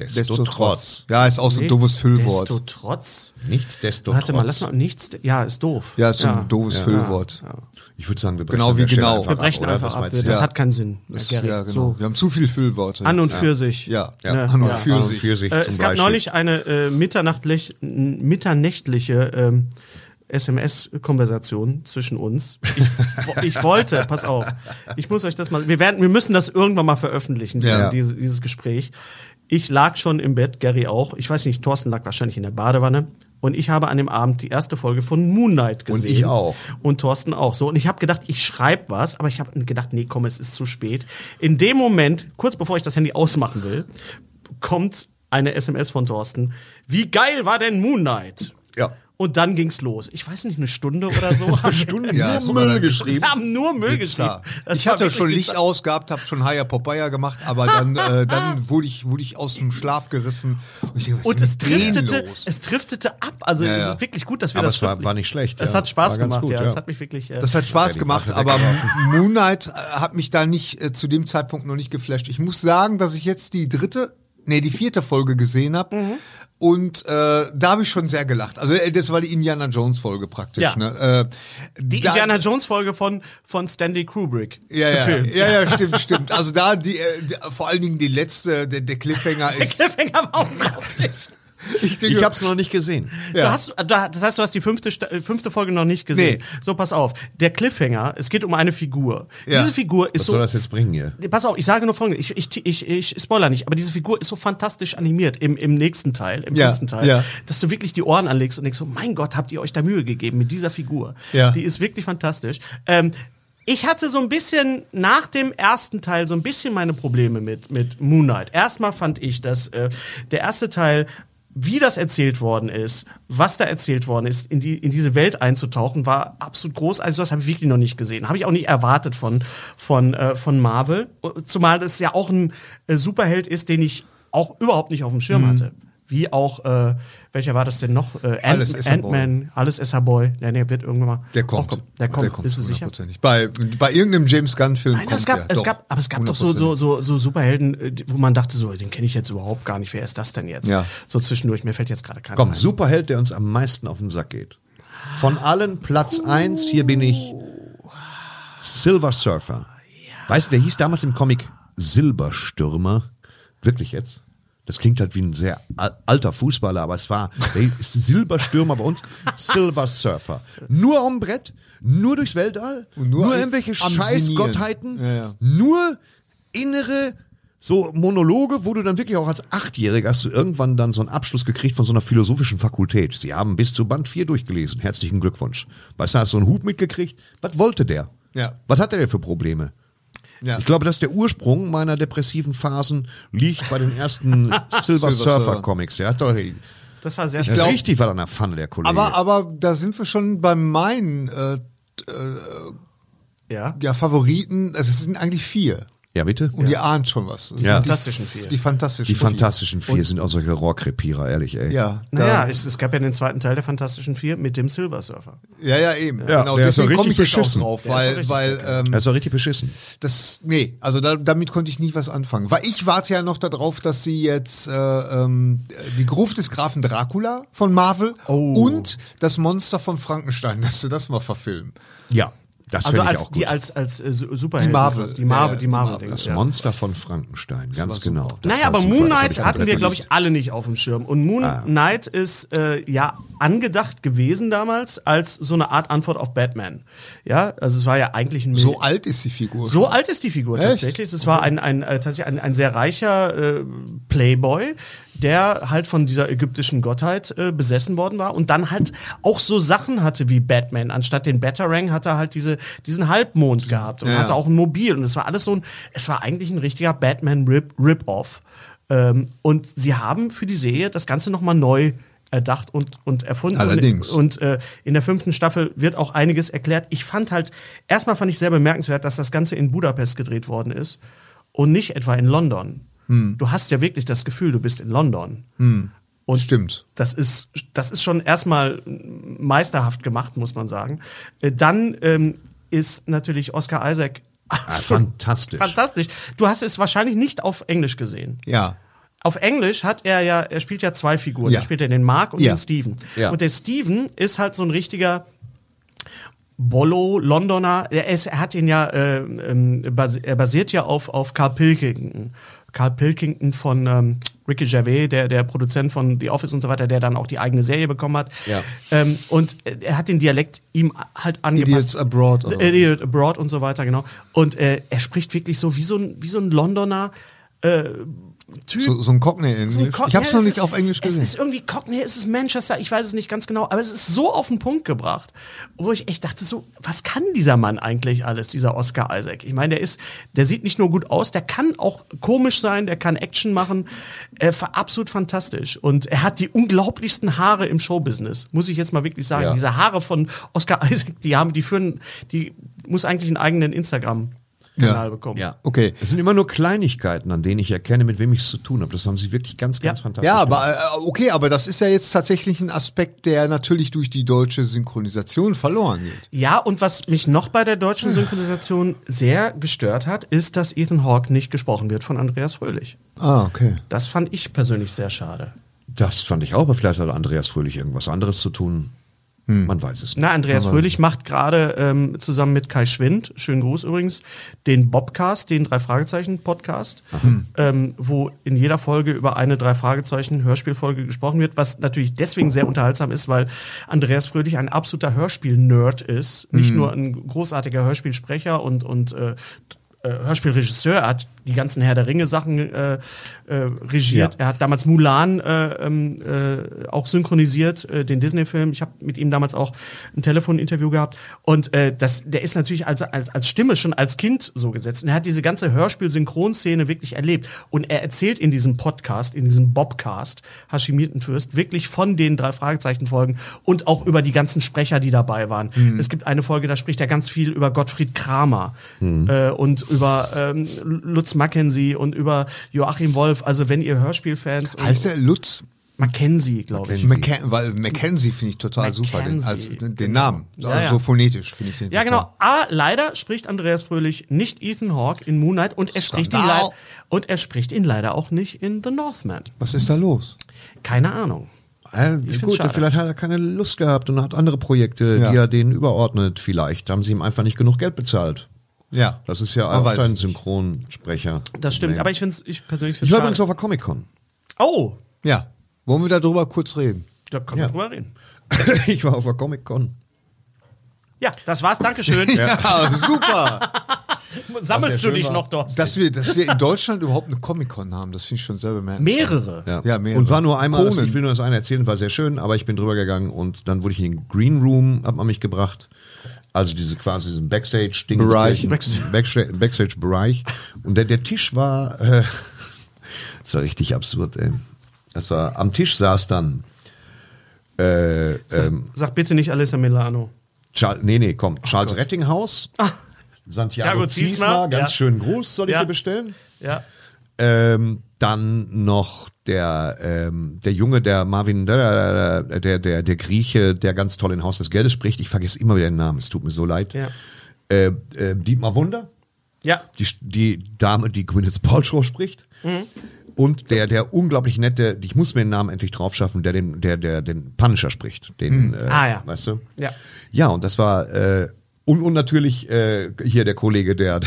Nichtsdestotrotz. Ja, ist auch so ein Nichts doofes Füllwort. Desto trotz. Nichtsdestotrotz. Warte mal, lass mal nichts. Ja, ist doof. Ja, ist so ein doofes Ja. Füllwort. Ja. Ich würde sagen, wir brechen Genau wie genau. einfach Wir brechen ab, einfach ab. Das Ja. hat keinen Sinn, Das, ja, genau. so. Wir haben zu viel Füllworte. An und für sich. Ja, Ja. Ne? an und Ja. für An und sich. für sich Äh, zum es gab Beispiel. neulich eine äh, mitternächtliche ähm, SMS-Konversation zwischen uns. Ich, ich wollte, pass auf, ich muss euch das mal, wir werden, wir müssen das irgendwann mal veröffentlichen, Ja. diese, dieses Gespräch. Ich lag schon im Bett, Gary auch. Ich weiß nicht, Thorsten lag wahrscheinlich in der Badewanne. Und ich habe an dem Abend die erste Folge von Moon Knight Und gesehen. ich auch. Und Thorsten auch. So. Und ich habe gedacht, ich schreibe was, aber ich habe gedacht, nee, komm, es ist zu spät. In dem Moment, kurz bevor ich das Handy ausmachen will, kommt eine SMS von Thorsten. Wie geil war denn Moon Knight? Ja. Und dann ging's los. Ich weiß nicht, eine Stunde oder so. [LAUGHS] eine Stunde Ja, nur Müll geschrieben. Wir haben nur Müll geschrieben. Das Ich hatte schon Licht ausgehabt, habe schon Haya Popeye gemacht, aber dann, [LAUGHS] äh, dann wurde, ich, wurde ich aus dem Schlaf gerissen. Und, ich denke, Und es driftete, es driftete ab. Also Ja, es ja. ist wirklich gut, dass wir Aber das es war- schriftlich- war nicht schlecht, Es ja. hat Spaß gemacht, gut, ja. ja. Es hat mich wirklich. Äh, Das hat Spaß gemacht, aber weggeworfen. [LAUGHS] Moon Knight äh, hat mich da nicht äh, zu dem Zeitpunkt noch nicht geflasht. Ich muss sagen, dass ich jetzt die dritte, nee, die vierte Folge gesehen habe. Mhm. Und äh, da habe ich schon sehr gelacht. Also äh, das war die Indiana Jones Folge praktisch. Ja. Ne? Äh, die da- Indiana Jones Folge von, von Stanley Kubrick. Ja, ja, gefilmt. ja, ja, stimmt, [LAUGHS] stimmt. Also da die, äh, die vor allen Dingen die letzte, der, der Cliffhanger Der ist. Cliffhanger war unglaublich. Ich denke, Ich habe es noch nicht gesehen. Du hast, da- das heißt, du hast die fünfte, äh, fünfte Folge noch nicht gesehen. Nee. So, pass auf. Der Cliffhanger, es geht um eine Figur. Ja. Diese Figur ist Was so. soll das jetzt bringen hier? Pass auf, ich sage nur folgendes, ich, ich, ich, ich spoiler nicht, aber diese Figur ist so fantastisch animiert im, im nächsten Teil, im Ja, fünften Teil, ja. dass du wirklich die Ohren anlegst und denkst so, mein Gott, habt ihr euch da Mühe gegeben mit dieser Figur. Ja. Die ist wirklich fantastisch. Ähm, ich hatte so ein bisschen nach dem ersten Teil so ein bisschen meine Probleme mit, mit Moon Knight. Erstmal fand ich, dass äh, der erste Teil wie das erzählt worden ist, was da erzählt worden ist, in, die, in diese Welt einzutauchen, war absolut groß. Also das habe ich wirklich noch nicht gesehen. Habe ich auch nicht erwartet von, von, äh, von Marvel. Zumal das ja auch ein äh, Superheld ist, den ich auch überhaupt nicht auf dem Schirm hatte. Wie auch, äh, welcher war das denn noch? Äh, Alles Ant-. Ant-Man, alles Esser-Boy. Der, der wird irgendwann mal. der kommt. auch kommen. Der kommt, bist du sicher? Bei, bei irgendeinem James Gunn-Film Nein, kommt es gab, der. es Doch, gab, aber es gab doch so, so, so, so Superhelden, äh, wo man dachte, so, den kenne ich jetzt überhaupt gar nicht. Wer ist das denn jetzt? Ja. So zwischendurch, mir fällt jetzt gerade keiner Komm, ein. Superheld, der uns am meisten auf den Sack geht. Von allen Platz eins hier bin ich Silver Surfer. Weißt du, der hieß damals im Comic Silberstürmer. Wirklich jetzt? Das klingt halt wie ein sehr al- alter Fußballer, aber es war der ist Silberstürmer bei uns, Silver Surfer. Nur am Brett, nur durchs Weltall, Und nur nur, irgendwelche Scheißgottheiten. Ja, ja. nur innere so Monologe, wo du dann wirklich auch als Achtjähriger hast du irgendwann dann so einen Abschluss gekriegt von so einer philosophischen Fakultät. Sie haben bis zu Band 4 durchgelesen. Herzlichen Glückwunsch. Weißt du, hast du einen Hut mitgekriegt? Was wollte der? Ja. Was hat er denn für Probleme? Ja. Ich glaube, dass der Ursprung meiner depressiven Phasen liegt bei den ersten [LAUGHS] Silver Silver Surfer. Comics. Der hat doch Das war sehr Ich glaub- richtig was an der Pfanne, der Kollege. Aber, aber da sind wir schon bei meinen äh, Ja. ja, Favoriten. Also es sind eigentlich vier. Ja, bitte? Und ihr ahnt schon was. Das Ja. die- Fantastischen Vier. Die fantastischen Die Vier. fantastischen vier sind auch solche Rohrkrepierer, ehrlich, ey. Ja, Naja, es, es gab ja den zweiten Teil der Fantastischen Vier mit dem Silver Surfer. ja, ja, eben. Ja, genau, der deswegen komme ich richtig jetzt auch beschissen. drauf, weil, richtig weil ähm, Er ist auch richtig beschissen. das, nee, also da, damit konnte ich nie was anfangen. Weil ich warte ja noch darauf, dass sie jetzt äh, ähm, die Gruft des Grafen Dracula von Marvel Oh. und das Monster von Frankenstein, dass sie das mal verfilmen. Ja, das Also finde ich als auch gut. die als als äh, Su- Superhelden. Die Marvel. Die Marvel, die Marvel. Marvel. Das ja. Monster von Frankenstein, ganz genau. Das naja, aber super, Moon Knight hatten wir, glaube ich, alle nicht auf dem Schirm. Und Moon Ah. Knight ist äh, ja angedacht gewesen damals als so eine Art Antwort auf Batman. Ja, also es war ja eigentlich ein So alt ist die Figur. So schon. alt ist die Figur Echt? tatsächlich. Das war ein, ein, äh, tatsächlich ein, ein sehr reicher äh, Playboy, der halt von dieser ägyptischen Gottheit äh, besessen worden war und dann halt auch so Sachen hatte wie Batman. Anstatt den Batarang hat er halt diese, diesen Halbmond gehabt und Ja. hatte auch ein Mobil. Und es war alles so ein, es war eigentlich ein richtiger Batman-Rip- Rip-Off. Ähm, und sie haben für die Serie das Ganze nochmal neu erdacht und, und erfunden. Allerdings. Und, und äh, in der fünften Staffel wird auch einiges erklärt. Ich fand halt, erstmal fand ich sehr bemerkenswert, dass das Ganze in Budapest gedreht worden ist und nicht etwa in London. Hm. Du hast ja wirklich das Gefühl, du bist in London. Und Stimmt. das ist, das ist schon erstmal meisterhaft gemacht, muss man sagen. Äh, Dann ähm, ist natürlich Oscar Isaac [LAUGHS] absolut fantastisch. fantastisch. Du hast es wahrscheinlich nicht auf Englisch gesehen. Ja. Auf Englisch hat er ja, er spielt ja zwei Figuren. Ja. Er spielt ja den Mark und Ja. den Steven. Ja. Und der Steven ist halt so ein richtiger Bollo, Londoner. Er, ist, er hat ihn ja, äh, ähm, basi er basiert ja auf, auf Carl Pilkington. Carl Pilkington von ähm, Ricky Gervais, der, der Produzent von The Office und so weiter, der dann auch die eigene Serie bekommen hat. Ja. Ähm, und er hat den Dialekt ihm halt angepasst. Idiots Abroad, oder? The Idiot Abroad und so weiter, genau. Und äh, er spricht wirklich so wie so ein, wie so ein Londoner, äh, Typ. So, so ein Cockney-Englisch. So Cockney- ich habe es noch nicht auf Englisch gesehen. Es ist irgendwie Cockney, es ist Manchester, ich weiß es nicht ganz genau, aber es ist so auf den Punkt gebracht, wo ich echt dachte so, was kann dieser Mann eigentlich alles, dieser Oscar Isaac? Ich meine, der ist, der sieht nicht nur gut aus, der kann auch komisch sein, der kann Action machen, äh, absolut fantastisch. Und er hat die unglaublichsten Haare im Showbusiness, muss ich jetzt mal wirklich sagen. Ja. Diese Haare von Oscar Isaac, die haben, die führen, die muss eigentlich einen eigenen Instagram-Kanal Ja. bekommen. Ja. Okay. Es sind immer nur Kleinigkeiten, an denen ich erkenne, mit wem ich es zu tun habe. Das haben sie wirklich ganz, ganz Ja. fantastisch Ja, gemacht. aber äh, okay, aber das ist ja jetzt tatsächlich ein Aspekt, der natürlich durch die deutsche Synchronisation verloren geht. Ja, und was mich noch bei der deutschen Synchronisation sehr gestört hat, ist, dass Ethan Hawke nicht gesprochen wird von Andreas Fröhlich. Ah, okay. Das fand ich persönlich sehr schade. Das fand ich auch, aber vielleicht hat Andreas Fröhlich irgendwas anderes zu tun. Man weiß es nicht. Na, Andreas Fröhlich macht gerade ähm, zusammen mit Kai Schwind, schönen Gruß übrigens, den Bobcast, den Drei-Fragezeichen-Podcast, ähm, wo in jeder Folge über eine Drei-Fragezeichen-Hörspielfolge gesprochen wird, was natürlich deswegen sehr unterhaltsam ist, weil Andreas Fröhlich ein absoluter Hörspiel-Nerd ist, nicht nur ein großartiger Hörspielsprecher und, und äh, äh, Hörspielregisseur, er hat die ganzen Herr der Ringe Sachen äh, äh, regiert. Ja. Er hat damals Mulan äh, ähm, äh, auch synchronisiert, äh, den Disney-Film. Ich habe mit ihm damals auch ein Telefoninterview gehabt. Und äh, das, der ist natürlich als, als, als Stimme schon als Kind so gesetzt. Und er hat diese ganze Hörspiel-Synchronszene wirklich erlebt. Und er erzählt in diesem Podcast, in diesem Bobcast, Hashimiten Fürst, wirklich von den drei Fragezeichen-Folgen und auch über die ganzen Sprecher, die dabei waren. Es gibt eine Folge, da spricht er ganz viel über Gottfried Kramer äh, und über ähm, Lutz Mackenzie und über Joachim Wolf. Also wenn ihr Hörspielfans Heißt der Lutz? Mackenzie, glaube ich. Mackenzie. weil Mackenzie finde ich total super, den, als, Mackenzie, den genau. Namen. Ja, also ja. so phonetisch finde ich den Ja, total. genau. Aber leider spricht Andreas Fröhlich nicht Ethan Hawke in Moon Knight und er spricht ihn und er spricht ihn leider auch nicht in The Northman. Was ist da los? Keine Ahnung. Äh, find's gut, schade. vielleicht hat er keine Lust gehabt und hat andere Projekte, Ja. die er denen überordnet. Vielleicht haben sie ihm einfach nicht genug Geld bezahlt. Ja. Das ist ja Man auch weiß ein es nicht. Synchronsprecher. Das stimmt. Aber ich finde ich persönlich ich finde war schade. übrigens auf der Comic-Con. Oh, Ja. Wollen wir darüber kurz reden? da können Ja. wir drüber reden. [LAUGHS] ich war auf der Comic-Con. Ja, das war's. Dankeschön. [LAUGHS] Ja, super. [LAUGHS] Sammelst du ja schön dich war. noch dort? dass, wir, dass wir in Deutschland überhaupt eine Comic-Con haben, das finde ich schon sehr bemerkenswert. Mehrere. Ja. Ja, mehrere. Und war nur einmal, Kronen. ich will nur das eine erzählen, war sehr schön, aber ich bin drüber gegangen und dann wurde ich in den Green Room, hat man mich gebracht. Also diese quasi diesen Backstage-Ding. Bereich. Backstage- Backstage-Bereich. Und der, der Tisch war, äh, [LAUGHS] das war richtig absurd, ey. Das war, am Tisch saß dann, äh, ähm, Sag bitte nicht Alessa Milano. Charles, nee, nee, komm, Charles Rettinghaus, Santiago Thiago Ziesmer, Ziesmer, ganz ja. schönen Gruß, soll ich Ja. dir bestellen? Ja. Ähm, dann noch der, ähm, der Junge, der Marvin, der, der, der, der Grieche, der ganz toll in Haus des Geldes spricht. Ich vergesse immer wieder den Namen, es tut mir so leid. Ja. Äh, äh, Dietmar Wunder, Ja. die, die Dame, die Gwyneth Paltrow spricht. Mhm. Und der, der unglaublich nette, ich muss mir den Namen endlich drauf schaffen, der den, der, der den Punisher spricht. Den, äh, Ah, ja. Weißt du? Ja. Ja, und das war, äh, und, und natürlich äh, hier der Kollege, der,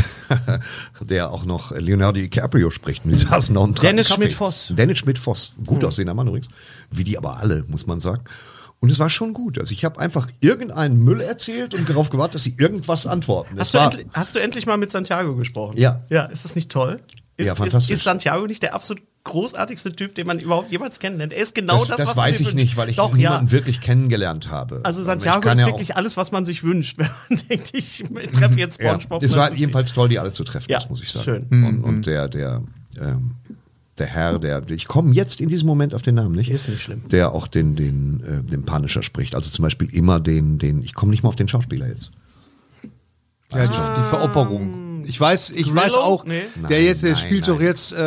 [LAUGHS] der auch noch Leonardo DiCaprio spricht. Und die saßen noch tranken Dennis. Schmidt-Voss. Dennis Schmidt-Voss. Gut Mhm. aussehender Mann übrigens. Wie die aber alle, muss man sagen. Und es war schon gut. Also ich habe einfach irgendeinen Müll erzählt und darauf gewartet, dass sie irgendwas antworten. Hast du, endlich, hast du endlich mal mit Santiago gesprochen? Ja. Ja, ist das nicht toll? Ist, Ja, ist, fantastisch. ist Santiago nicht der absolut großartigste Typ, den man überhaupt jemals kennenlernt? Er ist genau das, das, das, was man weiß ich nicht, weil ich Doch, niemanden ja. wirklich kennengelernt habe. Also Aber Santiago ist ja wirklich alles, was man sich wünscht, [LAUGHS] wenn man denkt, ich treffe jetzt ja, SpongeBob. Es und war jedenfalls toll, die alle zu treffen, Ja, das muss ich sagen. schön. Und, und der, der, ähm, der Herr, der, ich komme jetzt in diesem Moment auf den Namen nicht. Ist nicht schlimm. Der auch den, den, äh, den Punisher spricht. Also zum Beispiel immer den, den, ich komme nicht mal auf den Schauspieler jetzt. Ja, die, die Veropperung. Ich weiß, ich Grillo? weiß auch, Nee. der jetzt, der Nein, spielt nein. doch jetzt äh,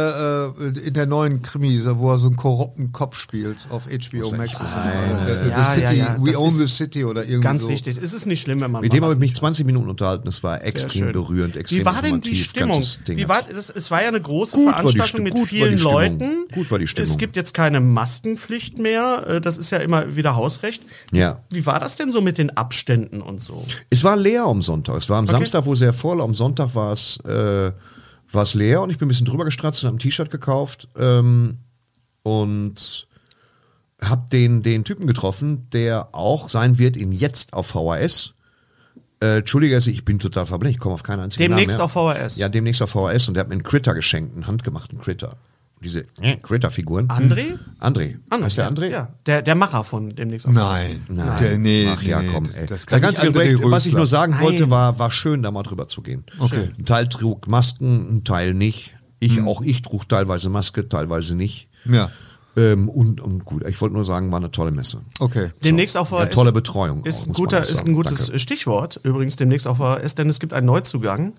äh, in der neuen Krimi, wo er so einen korrupten Kopf spielt auf HBO Max. Ist das. Äh, Ja, the ja, City, ja, We das Own ist the City oder irgendwie Ganz so. wichtig. Es ist nicht schlimm, wenn man Mit dem habe ich mich nicht 20 Minuten unterhalten. Es war Sehr extrem schön. berührend, extrem Wie war denn die Stimmung? Wie war, das, es war ja eine große Gut Veranstaltung mit gut war vielen die Stimmung. Leuten. Gut war die Stimmung. Es gibt jetzt keine Maskenpflicht mehr. Äh, Das ist ja immer wieder Hausrecht. Ja. Wie war das denn so mit den Abständen und so? Es war leer am Sonntag. Es war am Samstag wohl sehr voll. Am Sonntag war es, äh, war es leer und ich bin ein bisschen drüber gestratzt und habe ein T-Shirt gekauft ähm, und habe den, den Typen getroffen, der auch sein wird in jetzt auf VHS. Äh, Entschuldige, also ich bin total verblendet, ich komme auf keinen einzigen Demnächst Namen auf VHS. Ja, demnächst auf VHS und der hat mir einen Critter geschenkt, einen handgemachten Critter. Diese Critter-Figuren. André? André. André, Heißt der ja. André? Ja, der, der Macher von demnächst. auf- Nein, Nein. Der, nee, Ach ja, nee, komm, ey. Das Der kann ganze nicht André Projekt, was ich nur sagen Nein. wollte, war, war schön, da mal drüber zu gehen. Okay. Ein Teil trug Masken, ein Teil nicht. Ich, auch ich trug teilweise Maske, teilweise nicht. Ja, Ähm, und, und gut, ich wollte nur sagen, war eine tolle Messe. okay. Demnächst auf Ja, VHS. tolle Betreuung. Ist auch, ein, guter, ist ein gutes Danke. Stichwort, übrigens demnächst auf VHS, denn es gibt einen Neuzugang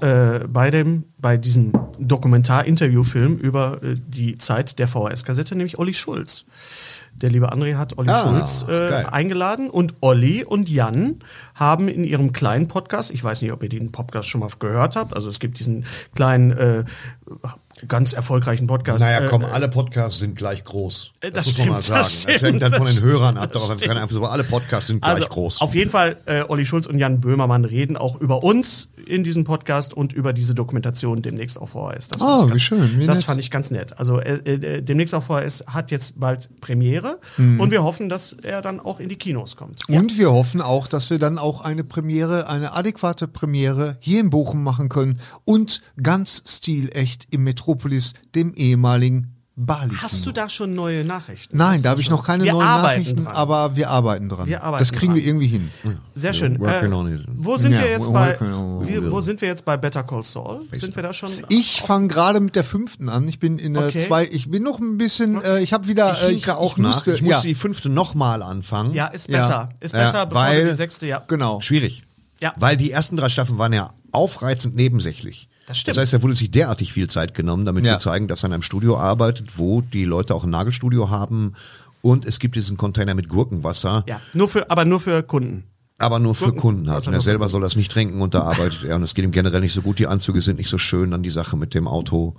äh, bei, dem, bei diesem Dokumentar-Interview-Film über äh, die Zeit der VHS-Kassette, nämlich Olli Schulz. Der liebe André hat Olli Ah, Schulz äh, eingeladen und Olli und Jan haben in ihrem kleinen Podcast, ich weiß nicht, ob ihr den Podcast schon mal gehört habt, also es gibt diesen kleinen, äh, ganz erfolgreichen Podcast. Naja, äh, komm, alle Podcasts sind gleich groß. Äh, Das, das muss man mal stimmt, sagen. das Das, stimmt, hängt dann von das den Hörern ab. stimmt, Darauf das kann einfach so, alle Podcasts sind gleich Also, groß. Auf jeden Fall, äh, Olli Schulz und Jan Böhmermann reden auch über uns in diesem Podcast und über diese Dokumentation demnächst auf VHS. Das Ah, ich wie ganz, schön, wie das nett. fand ich ganz nett. Also äh, äh, demnächst auf VHS hat jetzt bald Premiere Mhm. und wir hoffen, dass er dann auch in die Kinos kommt. Und wir hoffen auch, dass wir dann auch eine Premiere, eine adäquate Premiere hier in Bochum machen können und ganz stilecht im Metropolis, dem ehemaligen Bali. Hast du da schon neue Nachrichten? Nein, Hast da habe ich noch keine wir neuen Nachrichten, dran. aber wir arbeiten dran. Wir arbeiten das kriegen dran. wir irgendwie hin. Sehr schön. Working Äh, on it. wo sind Ja, wir jetzt bei? Wie, wo sind wir jetzt bei Better Call Saul? Sind wir da schon? Ich fange gerade mit der fünften an. Ich bin in der Okay. zwei. Ich bin noch ein bisschen. Äh, ich habe wieder. Ich äh, hinke auch nach. musste, ich muss ja, die fünfte nochmal anfangen. ja, ist Ja. besser. Ist Ja, besser, bevor weil- wir die sechste. Ja. genau. Schwierig. Ja. Weil die ersten drei Staffeln waren ja aufreizend nebensächlich. Das stimmt. Das heißt, er wurde sich derartig viel Zeit genommen, damit Ja. zu zeigen, dass er in einem Studio arbeitet, wo die Leute auch ein Nagelstudio haben. Und es gibt diesen Container mit Gurkenwasser, Ja, nur für, aber nur für Kunden. aber nur für Gurken- Kunden halt. Und er selber soll das nicht trinken und da arbeitet er. Und es geht ihm generell nicht so gut. Die Anzüge sind nicht so schön. Dann die Sache mit dem Auto.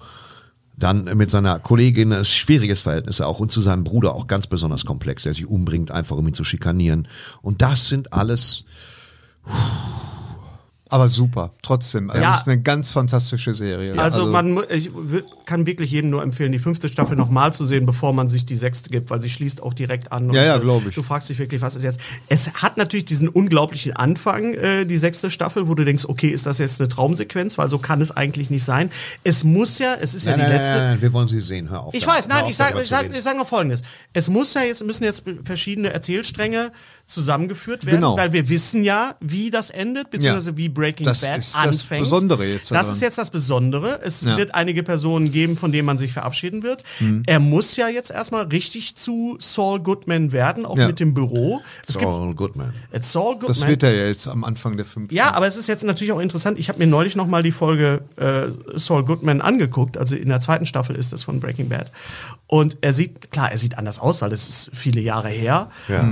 Dann mit seiner Kollegin, ein schwieriges Verhältnis auch. Und zu seinem Bruder auch ganz besonders komplex, der sich umbringt, einfach um ihn zu schikanieren. Und das sind alles, Aber super. Trotzdem. Also Ja. Das ist eine ganz fantastische Serie. Also, man mu- ich kann wirklich jedem nur empfehlen, die fünfte Staffel nochmal zu sehen, bevor man sich die sechste gibt, weil sie schließt auch direkt an. Ja, ja, äh, glaub ich. Du fragst dich wirklich, was ist jetzt? Es hat natürlich diesen unglaublichen Anfang, äh, die sechste Staffel, wo du denkst, okay, ist das jetzt eine Traumsequenz? Weil so kann es eigentlich nicht sein. Es muss ja, es ist ja die letzte. wir wollen sie sehen. Hör auf. Ich da- weiß, nein, ich sage ich sag, ich sag noch Folgendes. Es muss ja jetzt, müssen jetzt verschiedene Erzählstränge zusammengeführt werden, Genau. weil wir wissen ja, wie das endet, beziehungsweise Ja. wie Breaking Das Bad ist das anfängt. Besondere jetzt Das ist jetzt das Besondere. Es Ja. wird einige Personen geben, von denen man sich verabschieden wird. Mhm. Er muss ja jetzt erstmal richtig zu Saul Goodman werden, auch Ja. mit dem Büro. Es gibt Saul Goodman. äh, Saul Goodman. das wird er ja jetzt am Anfang der fünften. Ja, aber es ist jetzt natürlich auch interessant. Ich habe mir neulich noch mal die Folge äh, Saul Goodman angeguckt. Also in der zweiten Staffel ist das von Breaking Bad. Und er sieht, klar, er sieht anders aus, weil das ist viele Jahre her.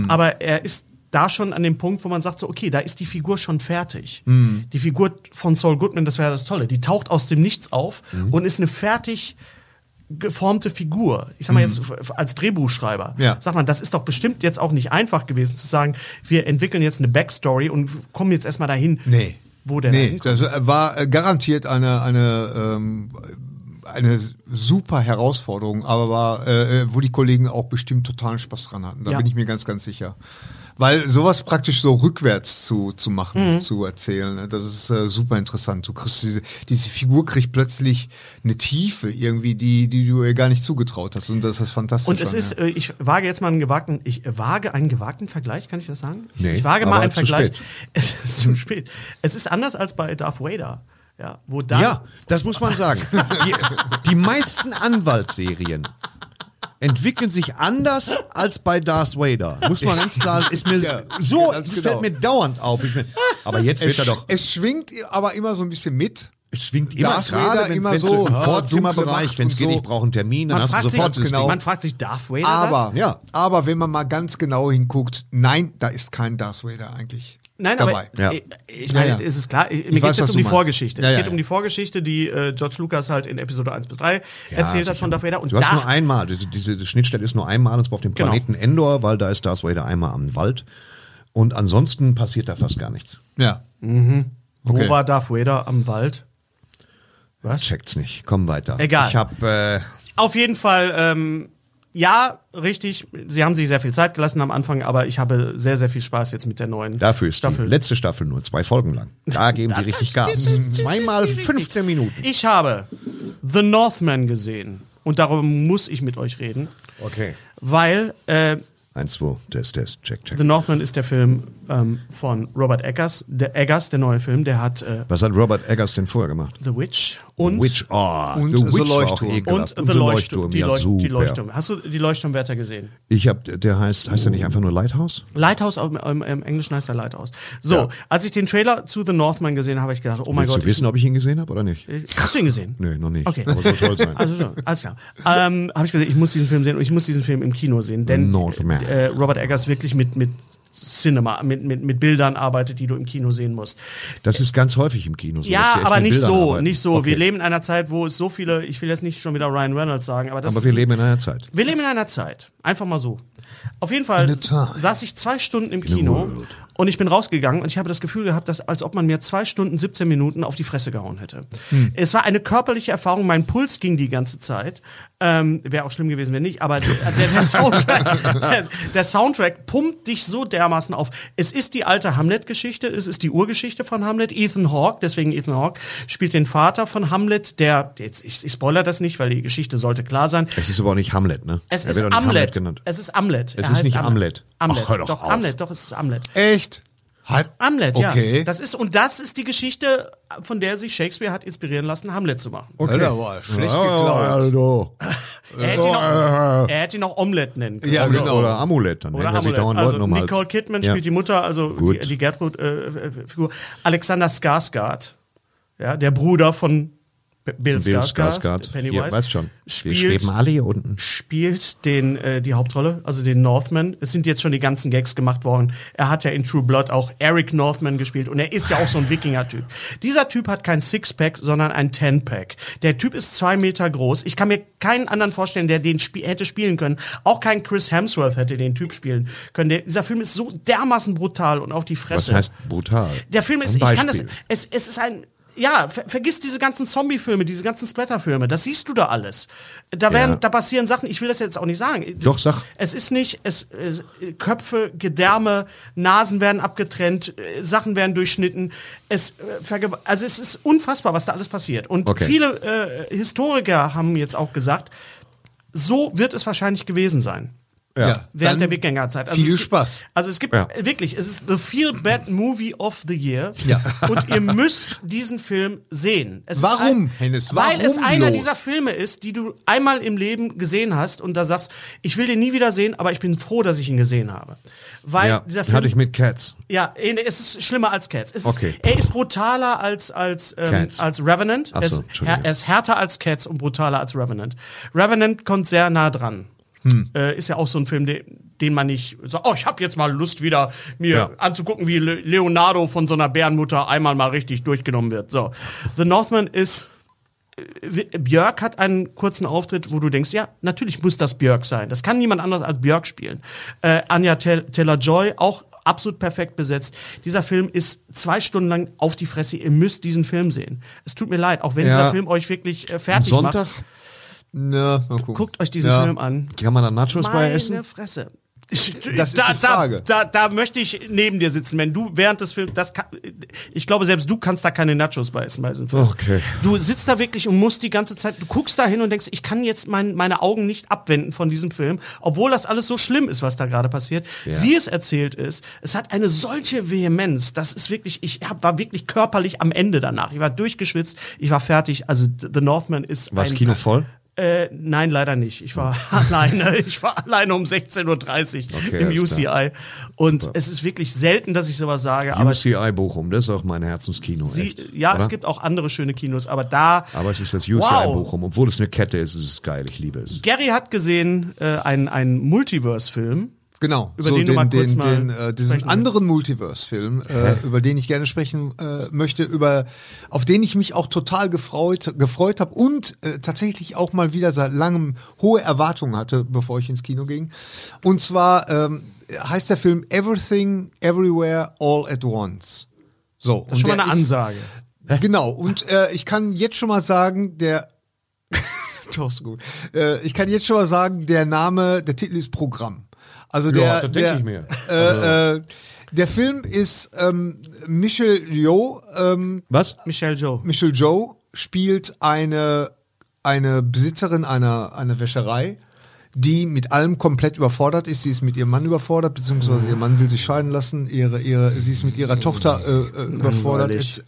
Aber er ist da schon an dem Punkt, wo man sagt so, okay, da ist die Figur schon fertig. Die Figur von Saul Goodman, das wäre das Tolle. Die taucht aus dem Nichts auf und ist eine fertig geformte Figur. Ich sag mal jetzt f- als Drehbuchschreiber. Ja. Sag mal, das ist doch bestimmt jetzt auch nicht einfach gewesen zu sagen, wir entwickeln jetzt eine Backstory und kommen jetzt erstmal dahin, Nee. wo der Nee, das war äh, garantiert eine, eine, ähm, eine super Herausforderung, aber war, äh, wo die Kollegen auch bestimmt totalen Spaß dran hatten. Da Ja. bin ich mir ganz, ganz sicher. Weil sowas praktisch so rückwärts zu, zu machen, Mhm. zu erzählen, ne, das ist äh, super interessant. Du kriegst diese, diese Figur kriegt plötzlich eine Tiefe irgendwie, die, die du ihr gar nicht zugetraut hast. Und das ist fantastisch. Und es ist, ja. äh, ich wage jetzt mal einen gewagten, ich wage einen gewagten Vergleich, kann ich das sagen? Ich, Nee, ich wage mal einen zu Vergleich. spät. [LAUGHS] Es ist zu spät. Es ist anders als bei Darth Vader. Ja, wo da Ja, das muss man sagen. [LAUGHS] Die, die meisten Anwaltsserien entwickeln sich anders als bei Darth Vader. Muss man ganz klar, ist mir Ja, so, das genau. fällt mir dauernd auf. Ich bin, aber jetzt wird er doch, es schwingt aber immer so ein bisschen mit. es schwingt immer Darth gerade, Vader wenn, immer so, im Vorzimmerbereich, wenn es geht, und ich so. brauche einen Termin, dann man hast du fragt, sofort sich, das genau. man fragt sich Darth Vader Aber, das? Ja. aber wenn man mal ganz genau hinguckt, nein, da ist kein Darth Vader eigentlich Nein, dabei. aber Ja. ich meine, Ja, ja. es ist klar, mir Ich geht es jetzt um die meinst. Vorgeschichte. Ja, es geht ja. um die Vorgeschichte, die äh, George Lucas halt in Episode 1 bis 3 erzählt hat von Darth Vader. Und Du hast nur einmal, diese, diese Schnittstelle ist nur einmal, und zwar auf dem Genau. Planeten Endor, weil da ist Darth Vader einmal am Wald. Und ansonsten passiert da fast gar nichts. Ja. wo okay. war Darth Vader am Wald? Was? Checkt's nicht. Komm weiter. Egal. Ich habe äh, Auf jeden Fall, ähm, ja, richtig. Sie haben sich sehr viel Zeit gelassen am Anfang, aber ich habe sehr, sehr viel Spaß jetzt mit der neuen Dafür ist Staffel. die letzte Staffel nur zwei Folgen lang. [LAUGHS] Da geben sie richtig Gas. Zweimal 15 Minuten. Ich habe The Northman gesehen. Und darüber muss ich mit euch reden, Okay. weil äh, Eins, zwei, Test, Test, check, check. The Northman ist der Film ähm, von Robert Eggers, der Eggers, der neue Film, der hat äh, Was hat Robert Eggers denn vorher gemacht? The Witch und Witch, oh, und The The Witch war auch Leuchtturm. ekelhaft. und The Leuchtturm, die, ja, super. die Leuchtturm. Hast du die Leuchtturmwärter gesehen? Ich hab, der heißt, heißt er nicht einfach nur Lighthouse? Lighthouse, im, im, im Englischen heißt er Lighthouse. So, Ja. als ich den Trailer zu The Northman gesehen habe, habe ich gedacht, oh mein Willst Gott. du wissen, ob ich ihn gesehen habe oder nicht? ich, hast du ihn gesehen? Nee, noch nicht. Okay. Aber soll toll sein. [LAUGHS] Also schon, alles klar. Ähm, habe ich gesagt, ich muss diesen Film sehen und ich muss diesen Film im Kino sehen, denn Northman. äh, Robert Eggers wirklich mit mit Cinema, mit, mit, mit Bildern arbeitet, die du im Kino sehen musst. das ist ganz häufig im Kino so. ja, aber nicht Bildern so, arbeiten. nicht so. Okay. Wir leben in einer Zeit, wo es so viele, ich will jetzt nicht schon wieder Ryan Reynolds sagen, aber das aber wir ist, leben in einer Zeit. wir leben in einer Zeit. Einfach mal so. Auf jeden Fall In saß ich zwei Stunden im Kino und ich bin rausgegangen und ich habe das Gefühl gehabt, dass, als ob man mir zwei Stunden, 17 Minuten auf die Fresse gehauen hätte. Hm. Es war eine körperliche Erfahrung, mein Puls ging die ganze Zeit. Ähm, Wäre auch schlimm gewesen, wenn nicht, aber der, der, der, [LAUGHS] Soundtrack, der, der Soundtrack pumpt dich so dermaßen auf. Es ist die alte Hamlet-Geschichte, es ist die Urgeschichte von Hamlet. Ethan Hawke, deswegen Ethan Hawke, spielt den Vater von Hamlet, der, jetzt, ich, ich spoiler das nicht, weil die Geschichte sollte klar sein. Es ist aber auch nicht Hamlet, ne? Es er ist wird auch nicht Amlet. Hamlet genannt. Es ist Amlet. Es Er ist nicht Amlet. Amlet. Ach, hör doch doch, auf. Amlet, doch, es ist Amlet. Echt? Hat, Amlet, Okay. ja. Das ist, und das ist die Geschichte, von der sich Shakespeare hat inspirieren lassen, Hamlet zu machen. okay. Alter, war schlecht Ja, geklaut. also. [LAUGHS] Er hätte, ihn noch, er hätte ihn noch Omelette nennen können. Ja, oder, genau. oder Amulett, dann Oder nennen wir sich Amulett. dauernd Also Leuten Nicole. Kidman Ja. spielt die Mutter, also die, Gut. die Gertrud-Figur. Alexander Skarsgård, ja, der Bruder von Bill, Bill Skarsgård, Skarsgård. Pennywise, Ja, weißt schon. Wir spielt, schweben alle hier unten. spielt den, äh, die Hauptrolle, also den Northman. Es sind jetzt schon die ganzen Gags gemacht worden. Er hat ja in True Blood auch Eric Northman gespielt und er ist ja auch so ein Wikinger-Typ. Dieser Typ hat kein Sixpack, sondern ein Tenpack. Der Typ ist zwei Meter groß. Ich kann mir keinen anderen vorstellen, der den spie hätte spielen können. Auch kein Chris Hemsworth hätte den Typ spielen können. Der, dieser Film ist so dermaßen brutal und auf die Fresse. Was heißt brutal? Der Film ist, ich kann das, es, es ist ein, ja, ver, vergiss diese ganzen Zombie-Filme, diese ganzen Splatter-Filme, das siehst du da alles. Da werden, Ja. da passieren Sachen, ich will das jetzt auch nicht sagen. Doch, sag. Es ist nicht, es, es Köpfe, Gedärme, Nasen werden abgetrennt, äh, Sachen werden durchschnitten. Es, äh, also es ist unfassbar, was da alles passiert. Und Okay. viele äh, Historiker haben jetzt auch gesagt, so wird es wahrscheinlich gewesen sein. Ja. Während Dann der Wikingerzeit. viel es gibt, Spaß. Also es gibt Ja. wirklich, es ist the feel bad movie of the year. Ja. Und ihr müsst diesen Film sehen. Es ist Warum, ein, Hennes? Weil es Warum einer dieser Filme ist, die du einmal im Leben gesehen hast und da sagst, ich will den nie wieder sehen, aber ich bin froh, dass ich ihn gesehen habe. Weil Ja, dieser Film hatte ich mit Cats. ja, es ist schlimmer als Cats. Es Okay. ist, er ist brutaler als, als, ähm, als Revenant. Ach er, so, ist, Entschuldigung. er ist härter als Cats und brutaler als Revenant. Revenant kommt sehr nah dran. Hm. Äh, ist ja auch so ein Film, den, den man nicht sagt, oh, ich habe jetzt mal Lust, wieder mir Ja. anzugucken, wie Le Leonardo von so einer Bärenmutter einmal mal richtig durchgenommen wird. So. The Northman ist W- Björk hat einen kurzen Auftritt, wo du denkst, ja, natürlich muss das Björk sein. Das kann niemand anderes als Björk spielen. Äh, Anja Taylor-Joy, auch absolut perfekt besetzt. Dieser Film ist zwei Stunden lang auf die Fresse. Ihr müsst diesen Film sehen. Es tut mir leid, auch wenn Ja. dieser Film euch wirklich äh, fertig Sonntag macht. Na, mal gucken. Guckt euch diesen Ja. Film an. kann man da Nachos bei Meine essen. Fresse. Ich, [LAUGHS] Das ist da, die Frage. Da, da, da möchte ich neben dir sitzen, wenn du während des Films, das kann, ich glaube selbst du kannst da keine Nachos bei essen bei diesem Film. Okay. Du sitzt da wirklich und musst die ganze Zeit, du guckst da hin und denkst, ich kann jetzt mein, meine Augen nicht abwenden von diesem Film, obwohl das alles so schlimm ist, was da gerade passiert. Ja. Wie es erzählt ist, es hat eine solche Vehemenz, das ist wirklich, ich hab, war wirklich körperlich am Ende danach. Ich war durchgeschwitzt, ich war fertig. Also The Northman ist War das Kino voll? Äh, nein, leider nicht. Ich war [LAUGHS] alleine. Ich war alleine um 16.30 Uhr Okay, im UCI. klar. Und es ist wirklich selten, dass ich sowas sage. Aber UCI Bochum, das ist auch mein Herzenskino. sie, echt, ja, oder? es gibt auch andere schöne Kinos, aber da. Aber es ist das UCI Wow. Bochum. Obwohl es eine Kette ist, ist es geil. Ich liebe es. Gary hat gesehen äh, einen, einen Multiverse-Film. Genau, Über den du mal kurz mal den, äh, diesen sprechen anderen Multiverse-Film, äh, über den ich gerne sprechen äh, möchte, über auf den ich mich auch total gefreut, gefreut habe und äh, tatsächlich auch mal wieder seit langem hohe Erwartungen hatte, bevor ich ins Kino ging. Und zwar ähm, heißt der Film Everything, Everywhere, All at Once. So, Das ist schon mal eine Ansage. Genau, und äh, ich kann jetzt schon mal sagen, der [LAUGHS] Doch, so gut. Äh, ich kann jetzt schon mal sagen, der Name, der Titel ist Programm. Also der, Ja, das denk der, ich mir. Äh, äh, der Film ist ähm, Michelle Yeoh, ähm, Was? Michelle Joe. Michelle Joe spielt eine eine Besitzerin einer, einer Wäscherei, die mit allem komplett überfordert ist. Sie ist mit ihrem Mann überfordert, beziehungsweise ihr Mann will sich scheiden lassen. Ihre, ihre, sie ist mit ihrer Tochter äh, äh, überfordert. Langweilig.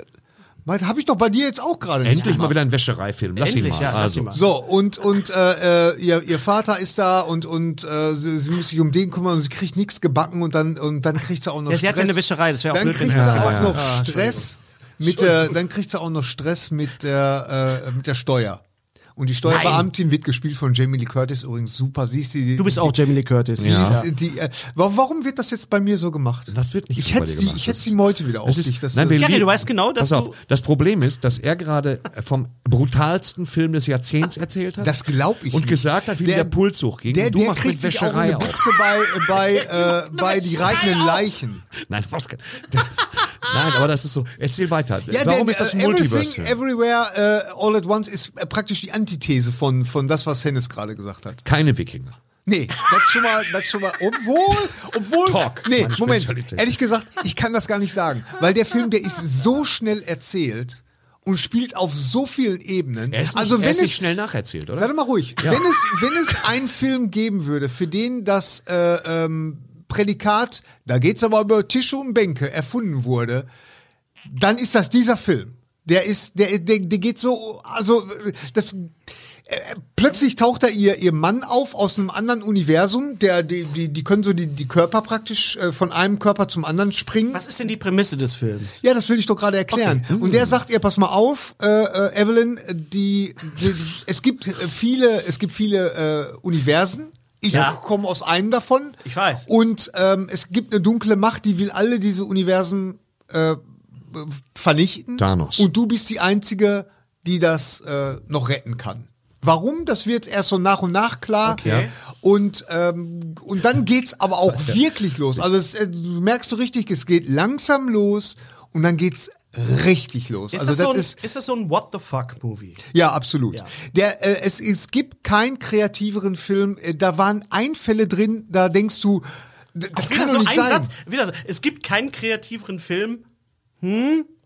Jetzt, habe ich doch bei dir jetzt auch gerade nicht Endlich mal wieder ein Wäschereifilm. Lass ihn Endlich, mal. ja, lass also. ihn mal. So, und, und äh, äh, ihr, ihr Vater ist da und, und äh, sie, sie muss sich um den kümmern und sie kriegt nichts gebacken und dann, und dann kriegt sie auch noch Ja, sie Stress. hat ja eine Wäscherei, das wäre auch Dann blöd, kriegt sie sie auch gemacht noch. Ah, Stress mit der, dann kriegt sie auch noch Stress mit der, äh, mit der Steuer. Und die Steuerbeamtin wird gespielt von Jamie Lee Curtis, übrigens super. Sie ist die, Du bist auch Jamie Lee Curtis. die, Ja. die, äh, wa- warum wird das jetzt bei mir so gemacht? Das wird nicht ich bei hätte dir die, gemacht. ich hätte die Meute wieder auf dich. Das, nein, äh, lieben- du weißt genau, dass Pass auf, du- das Problem ist, dass er gerade vom brutalsten Film des Jahrzehnts erzählt hat. Das glaub ich Und nicht. gesagt hat, wie Der- der, Puls hochging. der, du der machst kriegt mit sich auch Wäscherei eine auf. Buchse bei, bei, äh, bei [LAUGHS] die reitenden Leichen. Nein, was, [LAUGHS] nein, aber das ist so. Erzähl weiter. Ja, Warum der, ist das ein äh, Everything, Multiverse-Film? Everywhere, uh, All at Once ist äh, praktisch die Antithese von, von das, was Hennes gerade gesagt hat. Keine Wikinger. Nee, das schon mal, das schon mal, obwohl, obwohl, Talk, nee, Moment, ehrlich gesagt, ich kann das gar nicht sagen, weil der Film, der ist so schnell erzählt und spielt auf so vielen Ebenen. Er ist nicht, also er wenn ist nicht es, schnell nacherzählt, oder? sei doch mal ruhig, wenn es, wenn es einen Film geben würde, für den das äh, ähm, Prädikat, da geht's aber über Tische und Bänke, erfunden wurde, dann ist das dieser Film. Der ist, der, der, der geht so, also das. äh, Plötzlich taucht da ihr, ihr Mann auf aus einem anderen Universum, der, die, die, die können so die, die Körper praktisch äh, von einem Körper zum anderen springen. Was ist denn die Prämisse des Films? Ja, das will ich doch gerade erklären. Und der sagt ihr, pass mal auf, äh, äh, Evelyn, die, die, es gibt äh, viele, es gibt viele äh, Universen. Ich Ja. komme aus einem davon. Ich weiß. Und ähm, es gibt eine dunkle Macht, die will alle diese Universen äh, vernichten. Thanos. Und du bist die einzige, die das äh, noch retten kann. Warum? Das wird erst so nach und nach klar. Okay. Und, ähm, und dann geht's aber auch wirklich los. Also es, äh, du merkst so richtig, es geht langsam los und dann geht's richtig los. Ist, also das, so ein, ist ist das so ein What the fuck Movie? ja, absolut. Ja. Der, äh, es, es gibt keinen kreativeren Film. Äh, da waren Einfälle drin, da denkst du, das Wieder kann so doch ein nicht sein. Satz. Wieder so. Es gibt keinen kreativeren Film.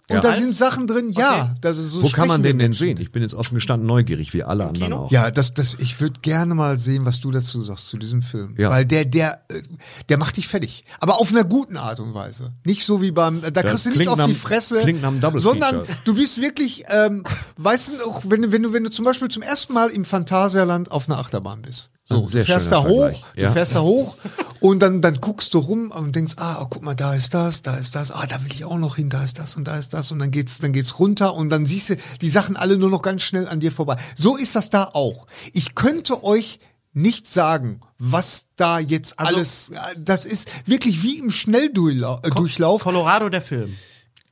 Und Ja. da Als- sind Sachen drin, ja. Okay. Das ist so Wo kann man den denn sehen? Ich bin jetzt offen gestanden neugierig, wie alle anderen auch. Ja, das, das, ich würde gerne mal sehen, was du dazu sagst, zu diesem Film. Ja. Weil der, der, äh, der macht dich fertig. Aber auf einer guten Art und Weise. Nicht so wie beim, da kriegst du nicht auf die Fresse, klingt nach einem Double sondern du bist wirklich, ähm, weißt du, auch wenn du, wenn du, wenn du zum Beispiel zum ersten Mal im Phantasialand auf einer Achterbahn bist. So, du fährst da hoch, ja. du fährst da hoch und dann, dann guckst du rum und denkst, ah, oh, guck mal, da ist das, da ist das, ah, da will ich auch noch hin, da ist das und da ist das und dann geht's, dann geht's runter und dann siehst du die Sachen alle nur noch ganz schnell an dir vorbei. So ist das da auch. Ich könnte euch nicht sagen, was da jetzt Also- alles, das ist wirklich wie im Schnelldurchlauf. Äh, Durchlauf. Colorado der Film.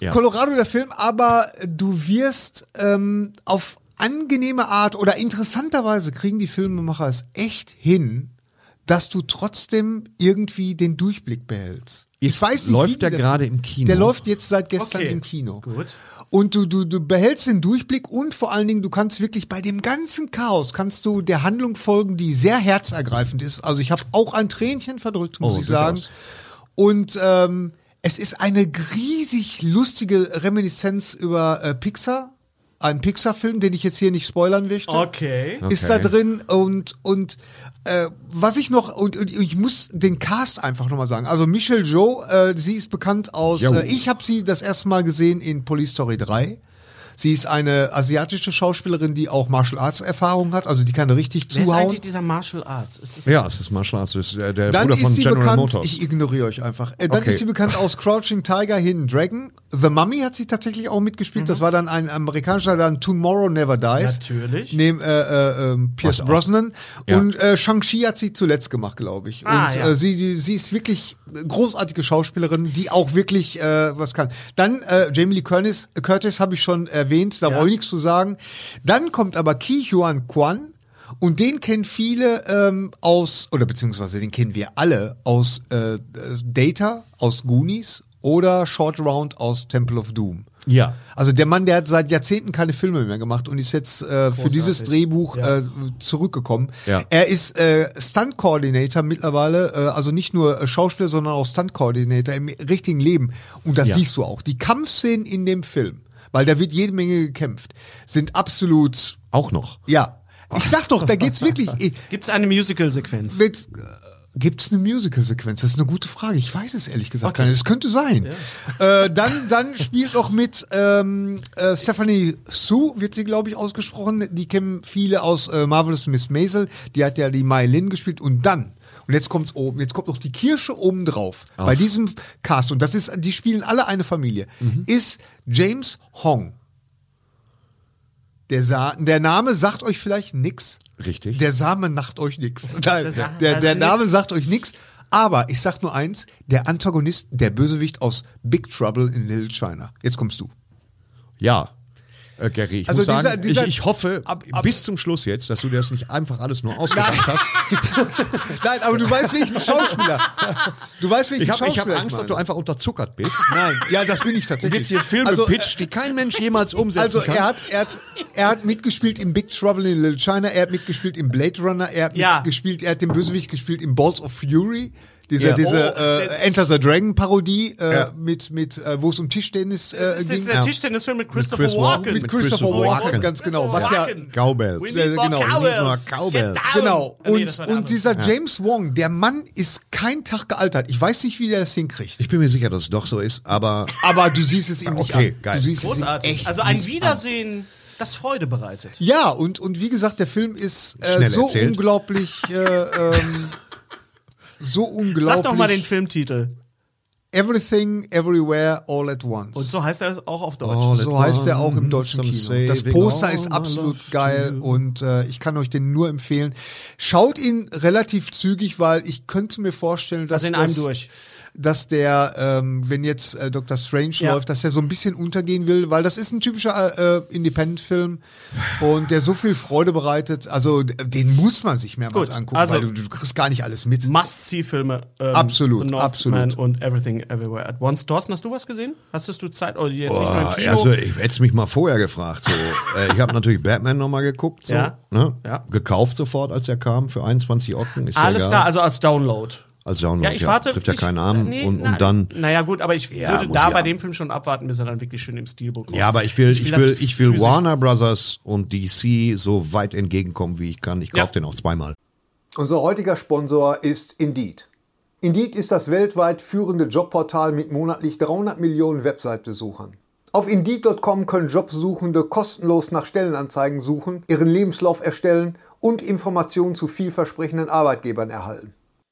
Ja. Colorado der Film, aber du wirst ähm, auf angenehme Art oder interessanterweise kriegen die Filmemacher es echt hin, dass du trotzdem irgendwie den Durchblick behältst. Ist- läuft wie der das- gerade im Kino? Der läuft jetzt seit gestern Okay, im Kino. gut. Und du, du, du behältst den Durchblick und vor allen Dingen, du kannst wirklich bei dem ganzen Chaos, kannst du der Handlung folgen, die sehr herzergreifend ist. Also ich habe auch ein Tränchen verdrückt, muss Oh, ich sagen. durchaus. Und ähm, es ist eine riesig lustige Reminiszenz über äh, Pixar. Ein Pixar-Film, den ich jetzt hier nicht spoilern möchte. Okay. Ist da drin und, und äh, was ich noch, und, und ich muss den Cast einfach nochmal sagen. Also Michelle Joe, äh, sie ist bekannt aus, äh, ich habe sie das erste Mal gesehen in Police Story 3. Sie ist eine asiatische Schauspielerin, die auch Martial Arts Erfahrung hat, also die kann richtig Wer ist zuhauen. eigentlich dieser Martial Arts? Ist das Ja, es ist Martial Arts, es ist äh, der Dann Bruder von ist sie General bekannt, Motors. ich ignoriere euch einfach. Äh, dann Okay. ist sie bekannt aus Crouching Tiger, Hidden Dragon. The Mummy hat sie tatsächlich auch mitgespielt. Das war dann ein amerikanischer, dann Tomorrow Never Dies. Natürlich. Neben äh, äh, ähm, Pierce Was auch. Brosnan. Ja. Und äh, Shang-Chi hat sie zuletzt gemacht, glaube ich. Ah, Und ja. äh, sie, die, sie ist wirklich eine großartige Schauspielerin, die auch wirklich äh, was kann. Dann äh, Jamie Lee Curtis, Curtis habe ich schon erwähnt, da Ja. brauche ich nichts zu sagen. Dann kommt aber Ki Huan Kwan. Und den kennen viele ähm, aus, oder beziehungsweise den kennen wir alle aus äh, Data, aus Goonies oder Short Round aus Temple of Doom. Ja. Also der Mann, der hat seit Jahrzehnten keine Filme mehr gemacht und ist jetzt äh, für dieses Drehbuch Ja. äh, zurückgekommen. Ja. Er ist äh, Stunt Coordinator mittlerweile, äh, also nicht nur äh, Schauspieler, sondern auch Stunt Coordinator im richtigen Leben. Und das Ja. siehst du auch. Die Kampfszenen in dem Film, weil da wird jede Menge gekämpft, sind absolut Auch noch. ja, Ich sag doch, da geht's wirklich. [LAUGHS] Gibt es eine Musical-Sequenz? Mit, Gibt es eine Musical-Sequenz? Das ist eine gute Frage. Ich weiß es ehrlich gesagt gar nicht. Es könnte sein. Äh, dann, dann spielt noch mit ähm, äh, Stephanie Sue, wird sie, glaube ich, ausgesprochen. Die kennen viele aus äh, Marvelous Miss Maisel. Die hat ja die Mai Lin gespielt. Und dann, und jetzt kommt's oben, jetzt kommt noch die Kirsche oben drauf. Bei diesem Cast, und das ist, die spielen alle eine Familie, ist James Hong. Der, Sa der Name sagt euch vielleicht nix. Richtig. Der Same macht euch nix. [LAUGHS] Nein, der, der, Name sagt euch nix. Aber ich sag nur eins, der Antagonist, der Bösewicht aus Big Trouble in Little China. Jetzt kommst du. Ja. Äh, Gary, ich Also muss dieser- sagen, dieser- ich, ich hoffe ab- ab- bis zum Schluss jetzt, dass du dir das nicht einfach alles nur ausgedacht hast. [LAUGHS] Nein, aber du weißt welchen Schauspieler. Du weißt welchen Ich habe ich hab Schauspieler Angst, dass meine. du einfach unterzuckert bist. Nein, ja, das bin ich tatsächlich. jetzt hier Filme also, pitcht, die kein Mensch jemals umsetzen Also kann. er hat, er, hat, er hat mitgespielt in Big Trouble in Little China, er hat mitgespielt in Blade Runner, er hat Ja. mitgespielt, er hat den Bösewicht gespielt in Balls of Fury. Diese, Ja. diese Oh, äh, Enter the Dragon Parodie, äh, Ja. mit, mit äh, wo es um Tischtennis äh, Das ist, das ging. ist der Ja. Tischtennisfilm mit Christopher Chris Walken. Walken. mit mit Christopher Christopher Walken, Walken. ganz genau. Was ja. Cowbells. We Ja, need more genau, cowbells. Genau. Ah, nee, Und, das und dieser James Wong, der Mann ist kein Tag gealtert. Ich weiß nicht, wie der das hinkriegt. Ich bin mir sicher, dass es doch so ist, aber Aber du siehst es ihm nicht Okay, an. geil. Du siehst es ihm Großartig. echt Also ein nicht an. Wiedersehen, das Freude bereitet. Ja, und, und wie gesagt, der Film ist äh, so erzählt. unglaublich, äh, ähm, [LAUGHS] so unglaublich. Sag doch mal den Filmtitel. Everything, Everywhere, All at Once. Und so heißt er auch auf Deutsch. All so at heißt er auch im deutschen Kino. Das Poster ist absolut geil und äh, ich kann euch den nur empfehlen. Schaut ihn relativ zügig, weil ich könnte mir vorstellen, dass Also in einem das, durch. Dass der, ähm, wenn jetzt äh, Dr. Strange Ja. läuft, dass er so ein bisschen untergehen will, weil das ist ein typischer äh, Independent-Film und der so viel Freude bereitet. Also den muss man sich mehrmals Gut, angucken, also- weil du, du kriegst gar nicht alles mit. Must-See-Filme. Ähm, Absolut, absolut. und Everything Everywhere at Once. Thorsten, hast du was gesehen? Hattest du Zeit? Oder jetzt nicht nur Boah, im Kino? also ich hätte mich mal vorher gefragt. So. [LAUGHS] äh, ich habe natürlich Batman nochmal geguckt. So, Ja. Ne? Ja. Gekauft sofort, als er kam, für 21 Ocken. Ist ja Alles egal. klar, also als Download. Als Download, Ja, ich warte. Trifft ja ich, keinen Arm. nee, und, na, und dann... Naja, gut, aber ich Ja, würde da ja. bei dem Film schon abwarten, bis er dann wirklich schön im Steelbook kommt. Ja, aber ich will, ich will, ich will physisch- Warner Brothers und DC so weit entgegenkommen, wie ich kann. Ich Ja. kaufe den auch zweimal. Unser heutiger Sponsor ist Indeed. Indeed ist das weltweit führende Jobportal mit monatlich 300 Millionen Website-Besuchern. Auf Indeed.com können Jobsuchende kostenlos nach Stellenanzeigen suchen, ihren Lebenslauf erstellen und Informationen zu vielversprechenden Arbeitgebern erhalten.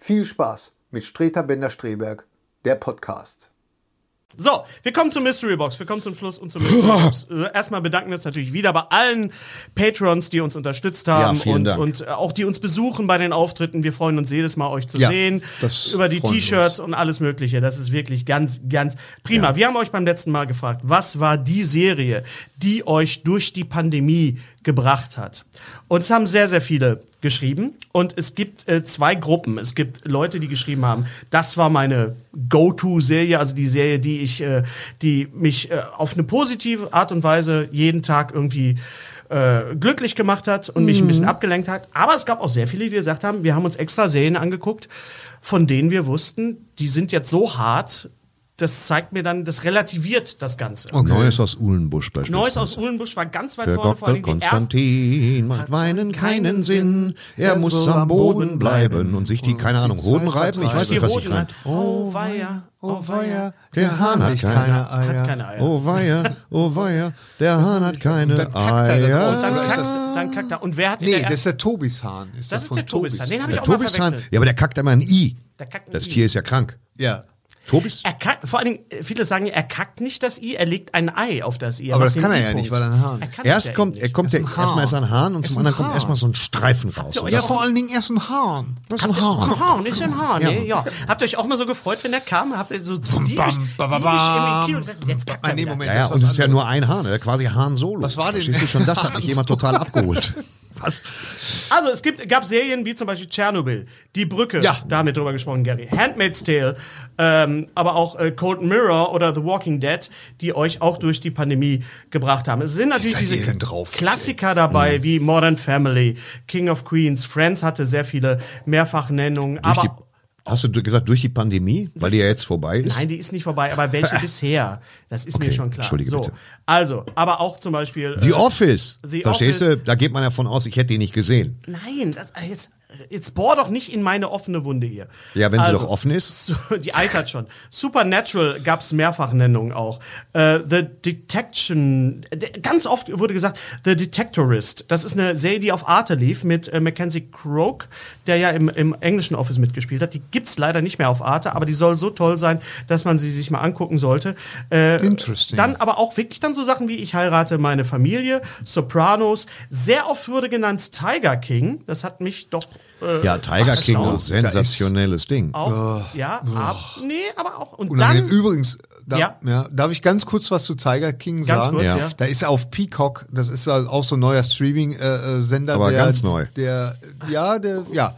viel Spaß mit Streter Bender-Streberg, der Podcast. So, wir kommen zur Mystery Box. Wir kommen zum Schluss und zur Mystery Box. [LAUGHS] Äh, Erstmal bedanken wir uns natürlich wieder bei allen Patrons, die uns unterstützt haben Ja, und, und äh, auch die uns besuchen bei den Auftritten. Wir freuen uns jedes Mal, euch zu Ja, sehen. das Über die T-Shirts und alles Mögliche. Das ist wirklich ganz, ganz prima. Wir haben euch beim letzten Mal gefragt, was war die Serie, die euch durch die Pandemie gebracht hat? Und es haben sehr, sehr viele geschrieben. Und es gibt äh, zwei Gruppen. Es gibt Leute, die geschrieben haben, das war meine Go-To-Serie, also die Serie, die ich, äh, die mich äh, auf eine positive Art und Weise jeden Tag irgendwie äh, glücklich gemacht hat und mich ein bisschen abgelenkt hat. Aber es gab auch sehr viele, die gesagt haben, wir haben uns extra Serien angeguckt, von denen wir wussten, die sind jetzt so hart, das zeigt mir dann, das relativiert das Ganze. Neues aus Uhlenbusch beispielsweise. Neues aus Uhlenbusch war ganz weit vorne, vor allem. Konstantin macht Weinen keinen Sinn. Er muss am Boden bleiben und sich die, keine Ahnung, Hoden reiben. Ich weiß nicht, was ich rein. hat, oh weia, oh weia. Der Hahn hat keine Hat keine Eier. Oh weia, oh weia, der Hahn hat keine dann er drauf. Und dann Eier. kackt, dann kackt er. Und wer hat Nee, der das ist der Tobishahn. Ist das ist von der Tobishahn. Den habe ich Der auch mal Tobishahn, verwechselt. ja, aber der kackt immer ein I. Der kackt ein Das I. Tier ist ja krank. Ja. Tobis? Er kackt, vor allen Dingen, äh, viele sagen, er kackt nicht das I, er legt ein Ei auf das I. Aber das kann er ja nicht, weil er ein Hahn Er ist. Erst ja kommt, er kommt ein erstmal ist er ein Hahn und zum anderen kommt Hahn. erstmal so ein Streifen raus. Ja? Ja, vor allen Dingen erst ein Hahn. Das ist ein Ein Hahn. Hahn, ist ein Hahn, ja. ja. Habt ihr euch auch mal so gefreut, wenn der kam? Habt ihr so diebisch, diebisch im bam. Kino gesagt, jetzt kackt er Nee. Moment. Ja, ja, und es ist ja nur ein Hahn, der quasi Hahn Solo. Was war denn- schon, das hat mich [LAUGHS] jemand total abgeholt. Was? Also es gibt, gab Serien wie zum Beispiel Tschernobyl, Die Brücke, Ja. da haben wir drüber gesprochen, Gary, Handmaid's Tale, ähm, aber auch äh, Cold Mirror oder The Walking Dead, die euch auch durch die Pandemie gebracht haben. Es sind natürlich diese drauf, Klassiker dabei, wie Modern Family, King of Queens, Friends hatte sehr viele Mehrfachnennungen, Durch aber hast du gesagt, durch die Pandemie, weil die ja jetzt vorbei ist? Nein, die ist nicht vorbei, aber welche [LAUGHS] bisher? Das ist mir Okay, schon klar. entschuldige so, bitte. Also, aber auch zum Beispiel. The äh, Office. The Verstehst Office. du? Da geht man davon aus, ich hätte die nicht gesehen. Nein, das, äh, jetzt, jetzt bohr doch nicht in meine offene Wunde hier. Ja, wenn sie Also, doch offen ist. [LAUGHS] Die eitert schon. Supernatural gab es Mehrfachnennungen auch. Äh, The Detection, ganz oft wurde gesagt, The Detectorist. Das ist eine Serie, die auf Arte lief mit äh, Mackenzie Croak, der ja im, im englischen Office mitgespielt hat. Die gibt's leider nicht mehr auf Arte, aber die soll so toll sein, dass man sie sich mal angucken sollte. Äh, Interesting. Dann aber auch wirklich dann so Sachen wie Ich heirate meine Familie, Sopranos. Sehr oft wurde genannt Tiger King. Das hat mich doch äh, Ja, Tiger King, auch sensationelles Ding. Auch, ja, ab, nee, aber auch. Und Unangenehm. dann, Übrigens, da, Ja. ja. darf ich ganz kurz was zu Tiger King Ganz sagen? kurz, Ja. ja. Da ist auf Peacock, das ist halt auch so ein neuer Streaming-Sender. Aber der, ganz neu. Der, ja, der, ja.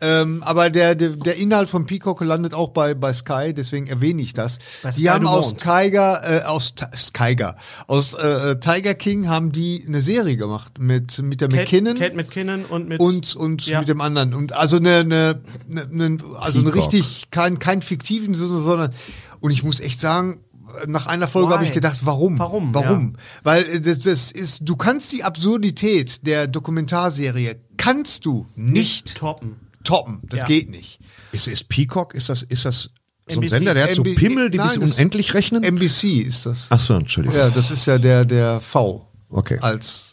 Ähm, aber der, der, der Inhalt von Peacock landet auch bei, bei Sky, deswegen erwähne ich das. Bei die Sky haben aus wohnst. Tiger, äh, aus Skyger, aus äh, Tiger King haben die eine Serie gemacht mit, mit der Kate, McKinnon Kate McKinnon und mit. und und Ja. mit dem anderen und also eine, eine, eine, eine also eine richtig kein kein fiktiven Sinne, sondern und ich muss echt sagen nach einer Folge Why? habe ich gedacht, warum? Warum, Warum? ja. Weil äh, das, das ist, du kannst die Absurdität der Dokumentarserie kannst du nicht toppen. Toppen. Das Ja. geht nicht. Ist, ist Peacock, ist das, ist das so ein NBC. Sender, der hat so MB Pimmel, die bis Nein, das- unendlich rechnen? NBC ist das. Ach so, Entschuldigung. Ja, das ist ja der der V. Okay. Als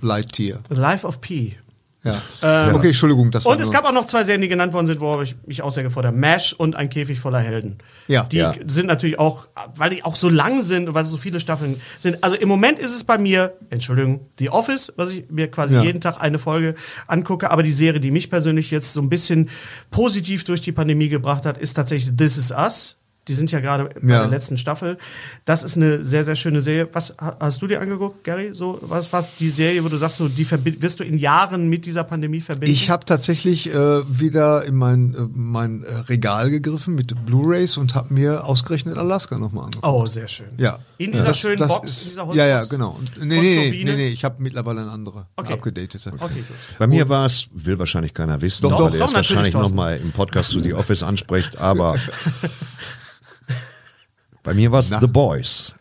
Leittier. Life of P. Ja. okay, Entschuldigung, das war Und es gab auch noch zwei Serien, die genannt worden sind, worauf ich mich auch sehr gefreut habe. MASH und Ein Käfig voller Helden. Ja. Die Ja. sind natürlich auch, weil die auch so lang sind und weil es so viele Staffeln sind. Also im Moment ist es bei mir, Entschuldigung, The Office, was ich mir quasi Ja. jeden Tag eine Folge angucke. Aber die Serie, die mich persönlich jetzt so ein bisschen positiv durch die Pandemie gebracht hat, ist tatsächlich This Is Us. Die sind ja gerade bei Ja. der letzten Staffel. Das ist eine sehr, sehr schöne Serie. Was ha- hast du dir angeguckt, Gary? So, was was die Serie, wo du sagst, so, die wirst du in Jahren mit dieser Pandemie verbinden? Ich habe tatsächlich äh, wieder in mein, äh, mein äh, Regal gegriffen mit Blu-rays und habe mir ausgerechnet Alaska nochmal angeguckt. Oh, sehr schön. Ja. In dieser Das- schönen das Box, ist, in dieser Ja, ja, Holzbox? genau. Nee, nee, nee, nee, nee, ich habe mittlerweile eine andere, Okay. abgedatete. Okay, gut. Bei mir war es, will wahrscheinlich keiner wissen, Doch, weil doch, doch, es wahrscheinlich nochmal im Podcast zu The Office anspricht, aber [LAUGHS] bei mir war es The Boys.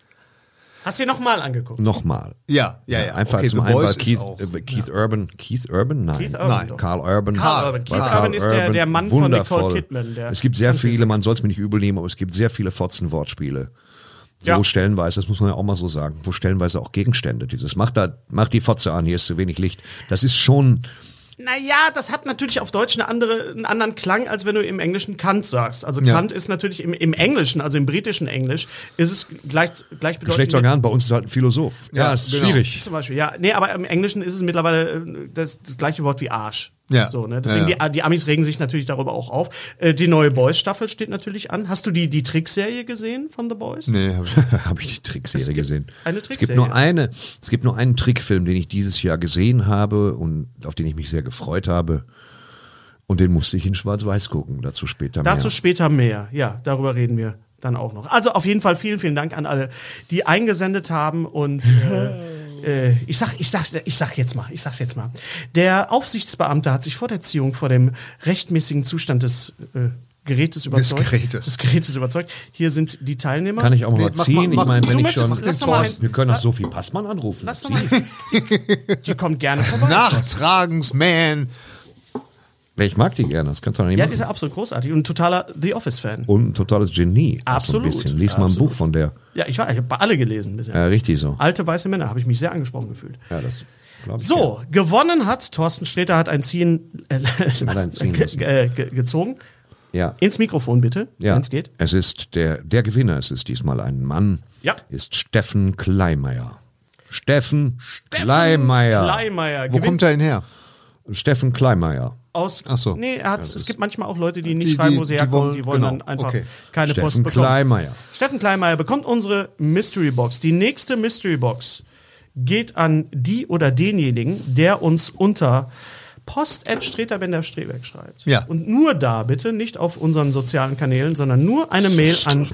Hast du dir nochmal angeguckt? Nochmal. Ja, ja, ja. Einfach Okay, zum einen war Keith, auch, äh, Keith Urban. Keith Urban? Nein. Keith Urban, Nein. doch. Karl Urban. Karl Urban. Keith Karl Urban ist der- der Mann von Nicole Kidman, der es gibt sehr viele, man soll es mir nicht übel nehmen, aber es gibt sehr viele Fotzenwortspiele. So Ja. stellenweise, das muss man ja auch mal so sagen, wo stellenweise auch Gegenstände. Dieses, mach da, mach die Fotze an, hier ist zu wenig Licht. Das ist schon, Naja, das hat natürlich auf Deutsch eine andere, einen anderen Klang, als wenn du im Englischen Kant sagst. Also Ja. Kant ist natürlich im, im Englischen, also im britischen Englisch, ist es gleich, gleichbedeutend. Geschlechtsorgan, bei uns ist halt ein Philosoph. Ja, Ja, ist genau. schwierig. Zum Beispiel, ja. Nee, aber im Englischen ist es mittlerweile äh, das, das gleiche Wort wie Arsch. Ja. So, ne? Deswegen, Ja, ja. Die, die Amis regen sich natürlich darüber auch auf. Äh, die neue Boys-Staffel steht natürlich an. Hast du die, die Trickserie gesehen von The Boys? Nee, hab ich. [LAUGHS] habe ich die Trickserie gesehen. eine Es gibt Trickserie. nur eine, es gibt nur einen Trickfilm, den ich dieses Jahr gesehen habe und auf den ich mich sehr gefreut habe. Und den musste ich in Schwarz-Weiß gucken. Dazu später Dazu mehr. später mehr. Ja, darüber reden wir dann auch noch. Also auf jeden Fall vielen, vielen Dank an alle, die eingesendet haben und [LAUGHS] äh, äh, ich sag, ich sag, ich sag jetzt mal, ich sag's jetzt mal. Der Aufsichtsbeamte hat sich vor der Ziehung vor dem rechtmäßigen Zustand des äh, Gerätes überzeugt. Gerätes. Des Gerätes überzeugt. Hier sind die Teilnehmer. Kann ich auch mal Nee, mach- ziehen? mach- ich meine, wenn ich schon. lass doch mal ein- wir können auch Sophie Passmann anrufen. Lass doch mal. Sie, [LAUGHS] die kommt gerne vorbei. Nachtragensman. Ich mag die gerne, das kannst du doch nicht Ja, machen. die ist ja absolut großartig und ein totaler The Office-Fan. Und ein totales Genie. Absolut, So ein bisschen. Lies mal ein absolut. Buch von der. Ja, ich war, ich habe alle gelesen bisher. Ja, richtig so. Alte weiße Männer, habe ich mich sehr angesprochen gefühlt. Ja, das. Glaub ich, So, gewonnen hat Thorsten Sträter hat ein Ziehen, äh, ein [LAUGHS] Ziehen ge- gezogen. Ja. Ins Mikrofon bitte, Ja, wenn es geht. es ist der, der Gewinner, es ist diesmal ein Mann, Ja. ist Steffen Kleimeyer. Steffen, Kleimeyer. Kleimeyer. Wo gewinnt kommt er denn her? Steffen Kleimeyer. Aus. Ach so. Nee, er hat, es gibt manchmal auch Leute, die nicht Die- schreiben, wo sie die herkommen. wollen- die wollen genau, dann einfach okay. keine Post Steffen bekommen. Kleimeyer. Steffen Kleimeyer bekommt unsere Mystery Box. Die nächste Mystery Box geht an die oder denjenigen, der uns unter Post Streterbender Streberg schreibt. Ja. Und nur da bitte, nicht auf unseren sozialen Kanälen, sondern nur eine Mail an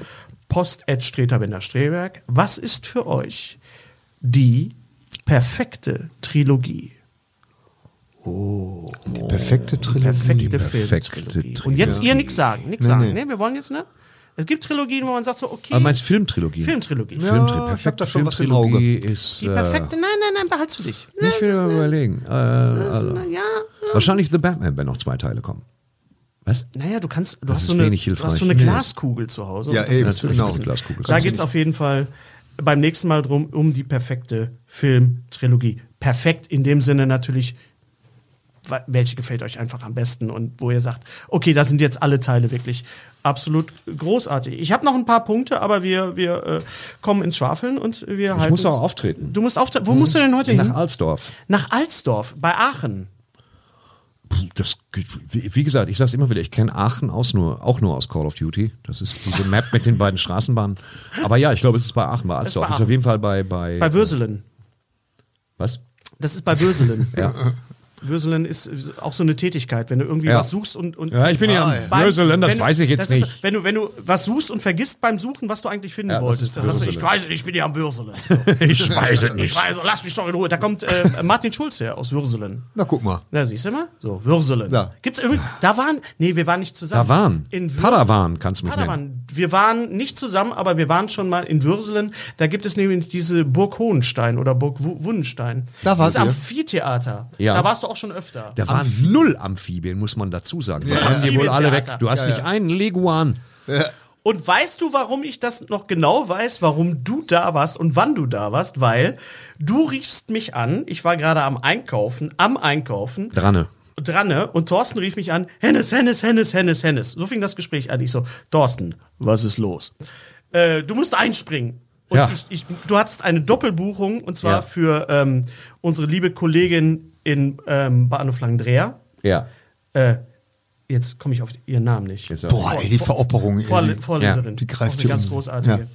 Post at Streterbender Streberg. Was ist für euch die perfekte Trilogie? Die perfekte Trilogie. perfekte perfekte Filmtrilogie. Trilogie. Und jetzt ihr nichts sagen, nichts Nee, sagen. nee. Nee, wir wollen jetzt, ne? Es gibt Trilogien, wo man sagt so, okay. Aber meinst Filmtrilogie? Filmtrilogie. Ja, Filmtri ich hab perfekte da schon was im ist. Die äh, perfekte, nein, nein, nein, behalt's für dich. Ne, Ich will mal ne, überlegen. Äh, also, na, ja, wahrscheinlich The Batman, wenn noch zwei Teile kommen. Was? naja, du kannst, du hast so eine, du hast so eine Nee. Glaskugel zu Hause. Ja, eben, das- Natürlich genau. Glaskugel. Da geht's auf jeden Fall beim nächsten Mal drum, um die perfekte Filmtrilogie. Perfekt in dem Sinne natürlich, welche gefällt euch einfach am besten und wo ihr sagt, okay, da sind jetzt alle Teile wirklich absolut großartig. Ich habe noch ein paar Punkte, aber wir, wir äh, kommen ins Schwafeln und wir halten. muss uns- auch auftreten. Du musst auftreten. Wo musst du denn heute hin? Nach Alsdorf. Nach Alsdorf, bei Aachen. Das, wie, gesagt, ich sag's immer wieder, ich kenne Aachen aus nur, auch nur aus Call of Duty. Das ist diese Map mit den beiden Straßenbahnen. Aber ja, ich glaube, es ist bei Aachen, bei ist Alsdorf. bei Ist, auf jeden Fall bei, bei, Bei Würselen. was? Das ist bei Würselen. Ja. [LAUGHS] Würselen ist auch so eine Tätigkeit, wenn du irgendwie Ja. was suchst und, und Ja, ich bin ja am Würselen, das du- weiß ich jetzt das ist- nicht. wenn du, wenn du was suchst und vergisst beim Suchen, was du eigentlich finden Ja, das wolltest, dann sagst du, ich weiß, ich bin ja am Würselen. [LAUGHS] Ich weiß es Ich weiß, lass mich doch in Ruhe. Da kommt äh, Martin Schulz her aus Würselen. Na, guck mal. Na, siehst du mal? So, Würselen. Ja. Gibt's irgendwie, da waren, nee, wir waren nicht zusammen. Da waren. In Würselen. Padawan kannst du mich nennen. Padawan. Wir waren nicht zusammen, aber wir waren schon mal in Würselen. Da gibt es nämlich diese Burg Hohenstein oder Burg Wu- Wundenstein. Da Dieses ihr? Amphitheater. Ja. Da warst du auch schon öfter. Da waren null Amphibien, muss man dazu sagen. Die haben die wohl alle weg. Du hast nicht einen Leguan. Und weißt du, warum ich das noch genau weiß, warum du da warst und wann du da warst? Weil du riefst mich an, ich war gerade am Einkaufen, am Einkaufen, Dranne. dran, und Thorsten rief mich an, Hennes, Hennes, Hennes, Hennes, Hennes. So fing das Gespräch an. Ich so, Thorsten, was ist los? Äh, du musst einspringen. Und Ja. ich, ich, du hattest eine Doppelbuchung, und zwar Ja. für ähm, unsere liebe Kollegin in ähm, Bahnhof Langendreher. Ja. Äh, jetzt komme ich auf ihren Namen nicht. Boah, Vor- ey, die vor- Voropperung. Vorle ey, die- Vorleserin. Ja, die greift Auch eine hier ganz um. großartige.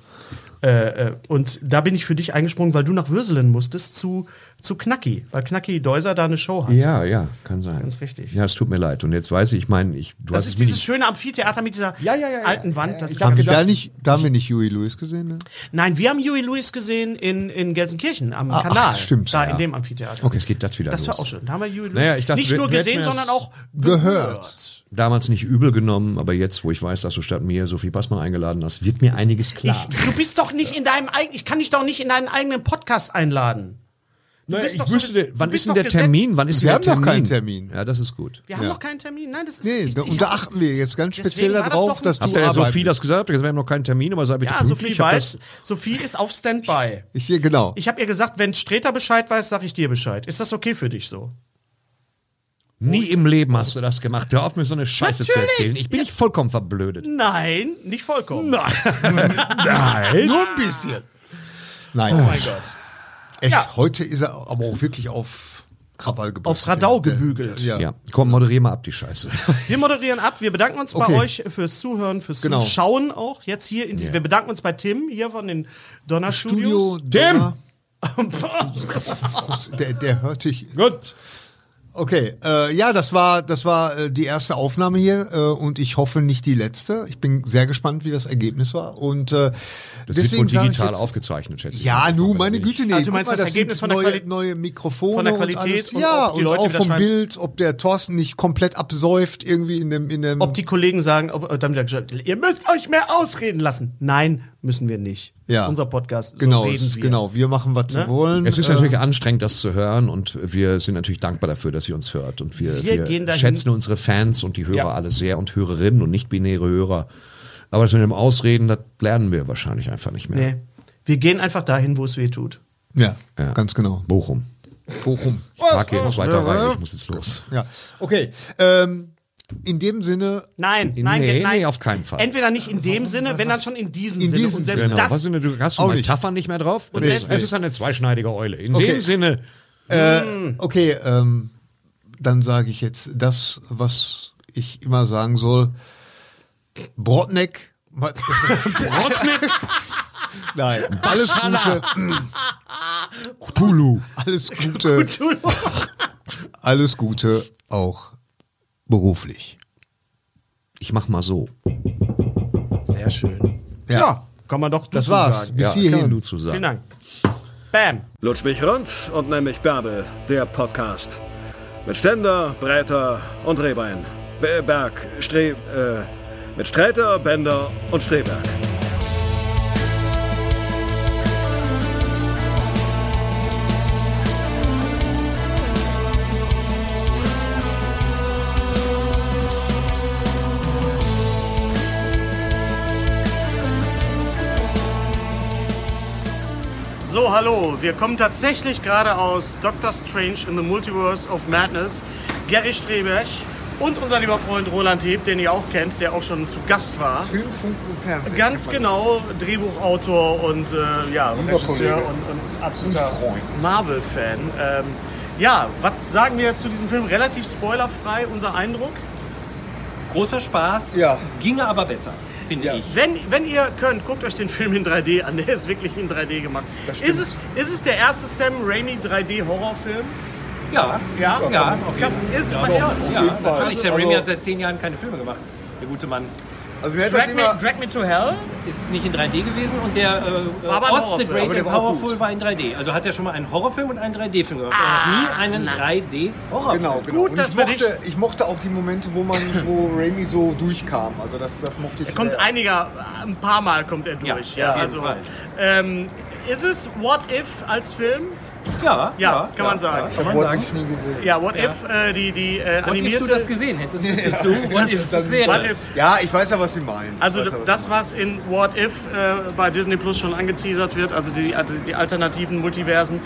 Äh, äh, und da bin ich für dich eingesprungen, weil du nach Würselen musstest zu, zu Knacki, weil Knacki Deuser da eine Show hat. Ja, ja, kann sein. Ganz richtig. Ja, es tut mir leid. Und jetzt weiß ich, ich meine, ich, du Das hast ist es dieses schöne Amphitheater mit dieser Ja, ja, ja, ja. alten Wand. Das ist Haben wir gedacht- da nicht, da haben wir nicht Huey Lewis gesehen, ne? Nein, wir haben Huey Lewis gesehen in, in Gelsenkirchen am Ah, ach, Kanal. stimmt, Da ja. in dem Amphitheater. Okay, jetzt geht das wieder Das los. war auch schön. Da haben wir Huey Lewis Naja, ich dachte, nicht wir- nur gesehen, sondern auch gehört. gehört. damals nicht übel genommen, aber jetzt, wo ich weiß, dass du statt mir Sophie Passmann eingeladen hast, wird mir einiges klar. Ich, du bist doch nicht in deinem eigenen, ich kann dich doch nicht in deinen eigenen Podcast einladen. Du Naja, bist ich doch so- wüsste, du wann bist ist denn der gesetzt. Termin? Wann ist Wir haben der noch Termin? keinen Termin. Ja, das ist gut. Wir haben Ja. noch keinen Termin. Nein, das ist Nee, ich, da, ich, und da achten wir jetzt ganz speziell darauf, dass du Habt ihr Sophie das gesagt? Wir haben noch keinen Termin, aber sei bitte Ja. Sophie Ich weiß, Sophie ist auf Standby. Ich, hier, genau. Ich habe ihr gesagt, wenn Streter Bescheid weiß, sag ich dir Bescheid. Ist das okay für dich so? Nie im Leben hast du das gemacht. Hör auf, mir so eine Scheiße zu Natürlich. erzählen. Ich bin nicht vollkommen verblödet. Nein, nicht vollkommen. [LAUGHS] Nein. Nur ein bisschen. Nein, Oh mein Gott. Echt, Ja. heute ist er aber auch wirklich auf Krawall gebürstet. Auf Radau gebügelt. Ja. Ja, komm, moderier mal ab die Scheiße. [LAUGHS] Wir moderieren ab. Wir bedanken uns bei Okay. euch fürs Zuhören, fürs Genau. Zuschauen auch. Jetzt hier in diesem, wir bedanken uns bei Tim hier von den Donner Studio Studios. Tim! Der, der hört dich. Gut. Okay, äh, ja, das war das war äh, die erste Aufnahme hier äh, und ich hoffe nicht die letzte. Ich bin sehr gespannt, wie das Ergebnis war und äh, Das wird wohl deswegen sage ich digital jetzt, aufgezeichnet, schätze ich. Ja, nu, meine. Güte, nee. Ah, du meinst mal, das das Ergebnis von der neue, Quali- neue Mikrofone von der und Qualität alles. und ja, ob die und Leute auch vom schreiben- Bild, ob der Thorsten nicht komplett absäuft irgendwie in dem in dem Ob die Kollegen sagen, ob, äh, dann wieder gesagt, ihr müsst euch mehr ausreden lassen. Nein, müssen wir nicht. Das Ja. ist unser Podcast. genau, so reden es- wir. genau, wir machen was Ne? wir wollen. Es ist Äh, natürlich anstrengend, das zu hören und wir sind natürlich dankbar dafür, dass ihr uns hört. Und wir, Wir wir, schätzen unsere Fans und die Hörer Ja. alle sehr und Hörerinnen und nicht-binäre Hörer. Aber das mit dem Ausreden, das lernen wir wahrscheinlich einfach nicht mehr. Nee. Wir gehen einfach dahin, wo es weh tut. ja, Ja. ganz genau. Bochum. Bochum. Ich park hier in zweiter Reihe, ich muss jetzt los. Ja, okay. Ähm, in dem Sinne, Nein, nein, nee, nein. nee, auf keinen Fall. Entweder nicht in dem Sinne, wenn dann schon in diesem In Sinne. diesem und selbst Sinne. Genau. das Was sind, du hast du mal nicht. Nicht mehr drauf? Und selbst- es ist eine zweischneidige Eule. In Okay. dem Sinne, okay, ähm, dann sage ich jetzt das, was ich immer sagen soll. Brodneck. Rotnick, [LAUGHS] Nein, alles Gute. Cthulhu. Alles Gute. Alles Gute auch beruflich. Ich mach mal so. Sehr schön. Ja, Kann man doch du das war's. sagen. Bis Ja, kann man hierhin. du zu sagen. Vielen Dank. Bam. Lutsch mich rund und nenn mich Bärbel, der Podcast. Mit Ständer, Breiter und Rehbein. Be- Berg, Stre... Äh, mit Sträter, Bender und Streberg. Hallo. Wir kommen tatsächlich gerade aus Doctor Strange in the Multiverse of Madness. Gary Streberg und unser lieber Freund Roland Heb, den ihr auch kennt, der auch schon zu Gast war. Film, Funk und Fernsehen. Ganz genau, Drehbuchautor und äh, ja, Lieber Regisseur Kollege. und, und absoluter. Marvel-Fan. Ähm, ja, was sagen wir zu diesem Film? Relativ spoilerfrei, unser Eindruck? Großer Spaß, Ja. ginge aber besser, finde Ja. ich. Wenn, wenn ihr könnt, guckt euch den Film in 3D an. [LAUGHS] Der ist wirklich in 3D gemacht. Ist es, ist es der erste Sam Raimi 3D-Horrorfilm? Ja, Ja? ja, auf jeden ist- Fall. mal Ja, schauen. ja, jeden Fall. natürlich. Sam Also- Raimi hat seit zehn Jahren keine Filme gemacht. Der gute Mann Also mir Drag me, immer, Drag me to Hell? ist nicht in 3D gewesen und der äh, War aber ein Oz the Great and Powerful gut. war in 3D. Also hat er schon mal einen Horrorfilm und einen 3D-Film gemacht. er hat nie einen 3D-Horrorfilm. genau, genau. Gut, und ich mochte, ich mochte auch die Momente, wo man, wo Raimi so durchkam. Also das, das mochte ich. Er kommt sehr. einiger, ein paar Mal kommt er Ja, durch. ja, jeden also, ähm, ist es What If als Film? Ja, Ja, kann man sagen. kann man Wollte sagen. nie gesehen. Ja, What Ja. If, äh, die, die äh, What if animierte. du das gesehen hättest, wüsstest [LAUGHS] du, what if das What wäre. If, Ja, ich weiß ja, was Sie meinen. Also ja, was das, was in What If äh, bei Disney Plus schon angeteasert wird, also die, also die alternativen Multiversen,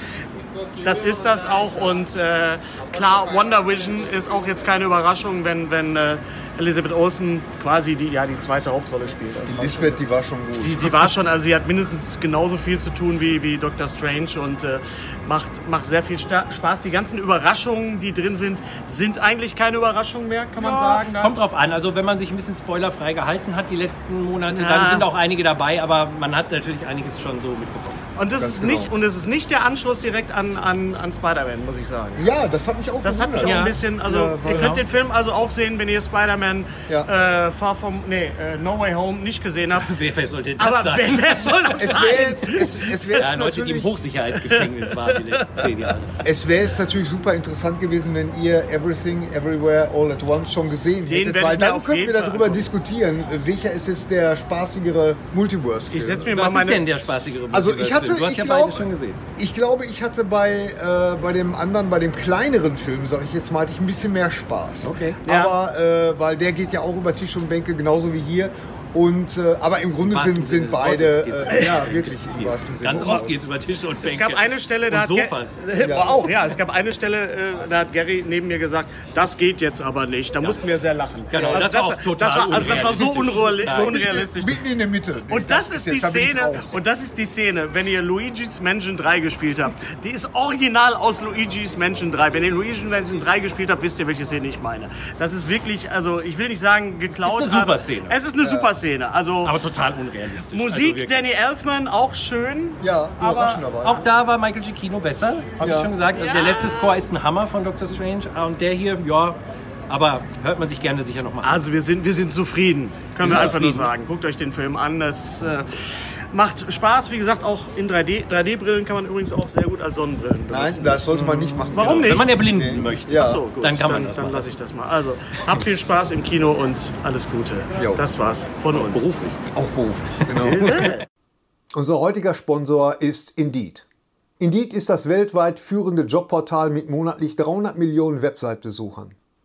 das ist das auch. Und äh, klar, Wonder Vision ist auch jetzt keine Überraschung, wenn, wenn äh, Elizabeth Olsen quasi die, ja, die zweite Hauptrolle spielt. Also meinen. Lisbeth, die war schon gut. die, die war schon, also sie hat mindestens genauso viel zu tun wie, wie Doctor Strange und äh, macht, macht sehr viel Sta Spaß. Die ganzen Überraschungen, die drin sind, sind eigentlich keine Überraschungen mehr, kann man sagen. Kommt drauf an. Also wenn man sich ein bisschen spoilerfrei gehalten hat die letzten Monate, Ja. dann sind auch einige dabei, aber man hat natürlich einiges schon so mitbekommen. Und das, ist genau. nicht, und es ist nicht der Anschluss direkt an, an, an Spider-Man, muss ich sagen. ja, das hat mich auch Das hat mich auch gewundert. ein bisschen, also Ja, ihr könnt den Film also auch sehen, wenn ihr Spider-Man Ja. äh, Far From, nee, äh, No Way Home nicht gesehen habt. [LAUGHS] Wer, wer sollte das Aber sein? wer, wer [LAUGHS] soll das Es sein? wäre jetzt, es, es wär ja, Leute, die im natürlich, Hochsicherheitsgefängnis waren die letzten zehn Jahre. es wäre jetzt natürlich super interessant gewesen, wenn ihr Everything, Everywhere, All at Once schon gesehen Den hättet, weil dann könnten wir darüber angucken. diskutieren, welcher ist jetzt der spaßigere Multiverse-Film. Ich setz mir Was mal ist denn meine. der spaßigere Also ich hatte? Du hast ich ja glaube, beide schon gesehen. ich glaube, ich hatte bei, äh, bei dem anderen, bei dem kleineren Film, sage ich jetzt mal, hatte ich ein bisschen mehr Spaß. Okay. Ja. Aber äh, weil der geht ja auch über Tisch und Bänke genauso wie hier. Und äh, aber im Grunde sind, sind beide äh, ja wirklich im wahrsten Sinne. Ganz oft geht es über Tische und Bänke. Es gab eine Stelle, da hat Sofas. [LAUGHS] War auch, ja. Es gab eine Stelle, äh, da hat Gary neben mir gesagt, das geht jetzt aber nicht. Da mussten wir sehr lachen. Genau, das war auch total das war, also das war so unrealistisch. Mitten in der Mitte. Und das, ist die Szene, und das ist die Szene, wenn ihr Luigi's Mansion 3 gespielt habt. Die ist original aus Luigi's Mansion 3. Wenn ihr Luigi's Mansion 3 gespielt habt, wisst ihr, welche Szene ich meine. Das ist wirklich, also ich will nicht sagen geklaut. Ist eine super Szene. Es ist eine super Szene. Also Aber total unrealistisch. Musik Also. Danny Elfman auch schön. ja, aber überraschenderweise. Auch da war Michael Giacchino besser, habe Ja. ich schon gesagt. Also der letzte Score ist ein Hammer von Doctor Strange. Und der hier, ja, aber hört man sich gerne sicher nochmal an. Also wir sind, wir sind zufrieden, können wir, sind einfach nur zufrieden. sagen. Guckt euch den Film an, das äh, macht Spaß. Wie gesagt, auch in 3D. 3D-Brillen kann man übrigens auch sehr gut als Sonnenbrillen benutzen. Nein, das sollte man nicht machen. Warum nicht? Wenn man erblinden möchte. Ja. Ach so, gut, Dann kann man dann, dann lasse ich das mal. Also, habt viel Spaß im Kino und alles Gute. Jo. Das war's von uns. Beruflich. Auch beruflich. [LAUGHS] Genau. Unser heutiger Sponsor ist Indeed. Indeed ist das weltweit führende Jobportal mit monatlich 300 Millionen Website-Besuchern.